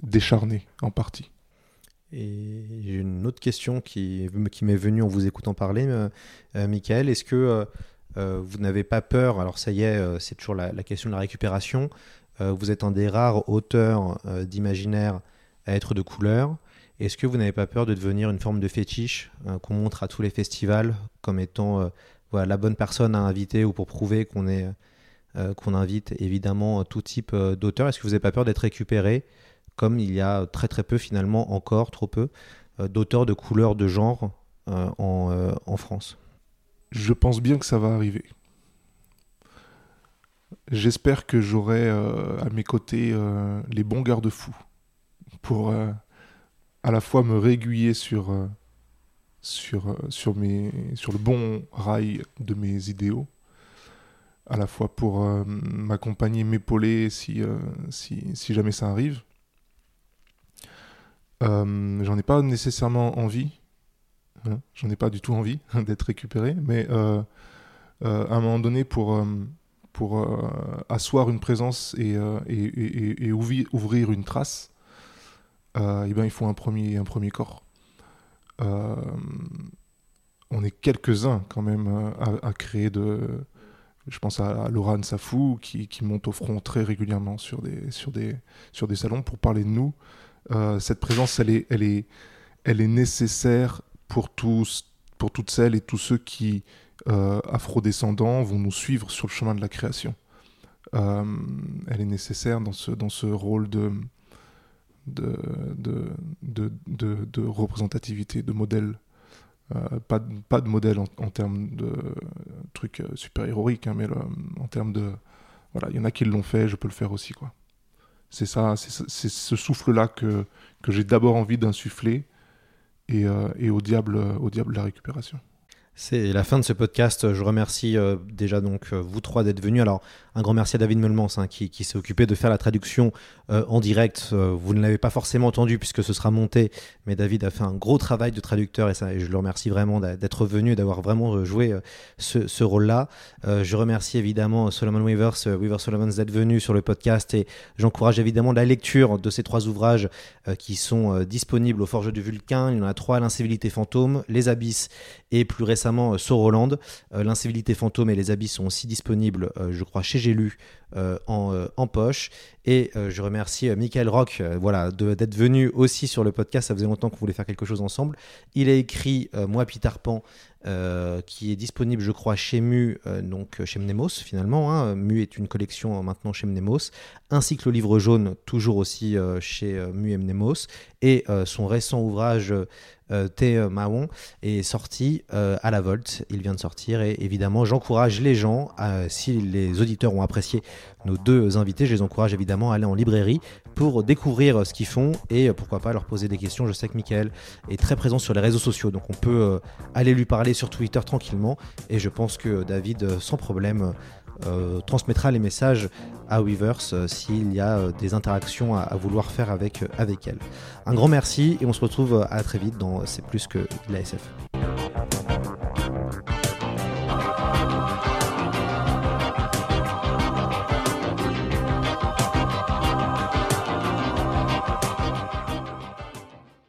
décharnés en partie. Et j'ai une autre question qui, m'est venue en vous écoutant parler, euh, euh, Michael. Est-ce que euh, euh, vous n'avez pas peur Alors ça y est, c'est toujours la, question de la récupération. Vous êtes un des rares auteurs d'imaginaire à être de couleur. Est-ce que vous n'avez pas peur de devenir une forme de fétiche qu'on montre à tous les festivals comme étant la bonne personne à inviter ou pour prouver qu'on invite évidemment tout type d'auteurs? Est-ce que vous n'avez pas peur d'être récupéré comme il y a très très peu finalement encore trop peu euh, d'auteurs de couleur de genre euh, en, euh, en France Je pense bien que ça va arriver. J'espère que j'aurai à mes côtés les bons garde-fous pour à la fois me réguiller sur, le bon rail de mes idéaux, à la fois pour m'accompagner, m'épauler si jamais ça arrive. Euh, J'en ai pas nécessairement envie, hein, j'en ai pas du tout envie d'être récupéré, mais euh, euh, à un moment donné, pour, pour asseoir une présence et, et, et- et- et ouvrir, une trace, euh, eh ben, il faut un premier, un premier corps. On est quelques-uns quand même à, créer de... Je pense à, à Laurent Safou qui, qui monte au front très régulièrement sur des, sur des, sur des salons pour parler de nous. Euh, cette présence, elle est, nécessaire pour toutes celles et tous ceux qui, euh, afrodescendants, vont nous suivre sur le chemin de la création. Euh, elle est nécessaire dans ce, rôle de, représentativité, de modèle. Euh, pas, de, modèle en, termes de trucs euh, super-héroïques, hein, mais en termes de... Voilà, il y en a qui l'ont fait, je peux le faire aussi, quoi. C'est ça, c'est ce- souffle-là que, que j'ai d'abord envie d'insuffler et, euh, et au diable, au diable la récupération. C'est la fin de ce podcast. Je remercie euh, déjà donc euh, vous trois d'être venus. Alors un grand merci à David Melmans hein, qui, s'est occupé de faire la traduction euh, en direct. Vous ne l'avez pas forcément entendu puisque ce sera monté, mais David a fait un gros travail de traducteur et, ça, je le remercie vraiment d'être venu et d'avoir vraiment joué ce, rôle-là. Je remercie évidemment Solomon Weavers, Weaver Solomon d'être venu sur le podcast et j'encourage évidemment la lecture de ces trois ouvrages qui sont disponibles au Forge du Vulcain. Il y en a trois L'incivilité fantôme, Les Abysses et plus récemment euh, Sauroland. Euh, L'incivilité fantôme et Les Abysses sont aussi disponibles, euh, je crois, chez J'ai en, en poche. Et je remercie Michael Rock voilà, d'être venu aussi sur le podcast. Ça faisait longtemps qu'on voulait faire quelque chose ensemble. Il a écrit Moi Peter Pan, euh, qui est disponible, je crois, chez Mu, euh, donc euh, chez Mnemos finalement. hein. Mu est une collection euh, maintenant chez Mnemos, ainsi que le livre jaune, toujours aussi chez Mu et Mnemos, et son récent ouvrage euh, Mahon est sorti à la Volte. Il vient de sortir et évidemment, j'encourage les gens, si les auditeurs ont apprécié nos deux invités, je les encourage évidemment à aller en librairie pour découvrir ce qu'ils font et pourquoi pas leur poser des questions. Je sais que Michael est très présent sur les réseaux sociaux, donc on peut aller lui parler sur Twitter tranquillement et je pense que David, euh, sans problème, euh, transmettra les messages à Weavers euh, s'il y a des interactions à, vouloir faire avec, avec elle. Un grand merci et on se retrouve à très vite dans C'est plus que de la SF.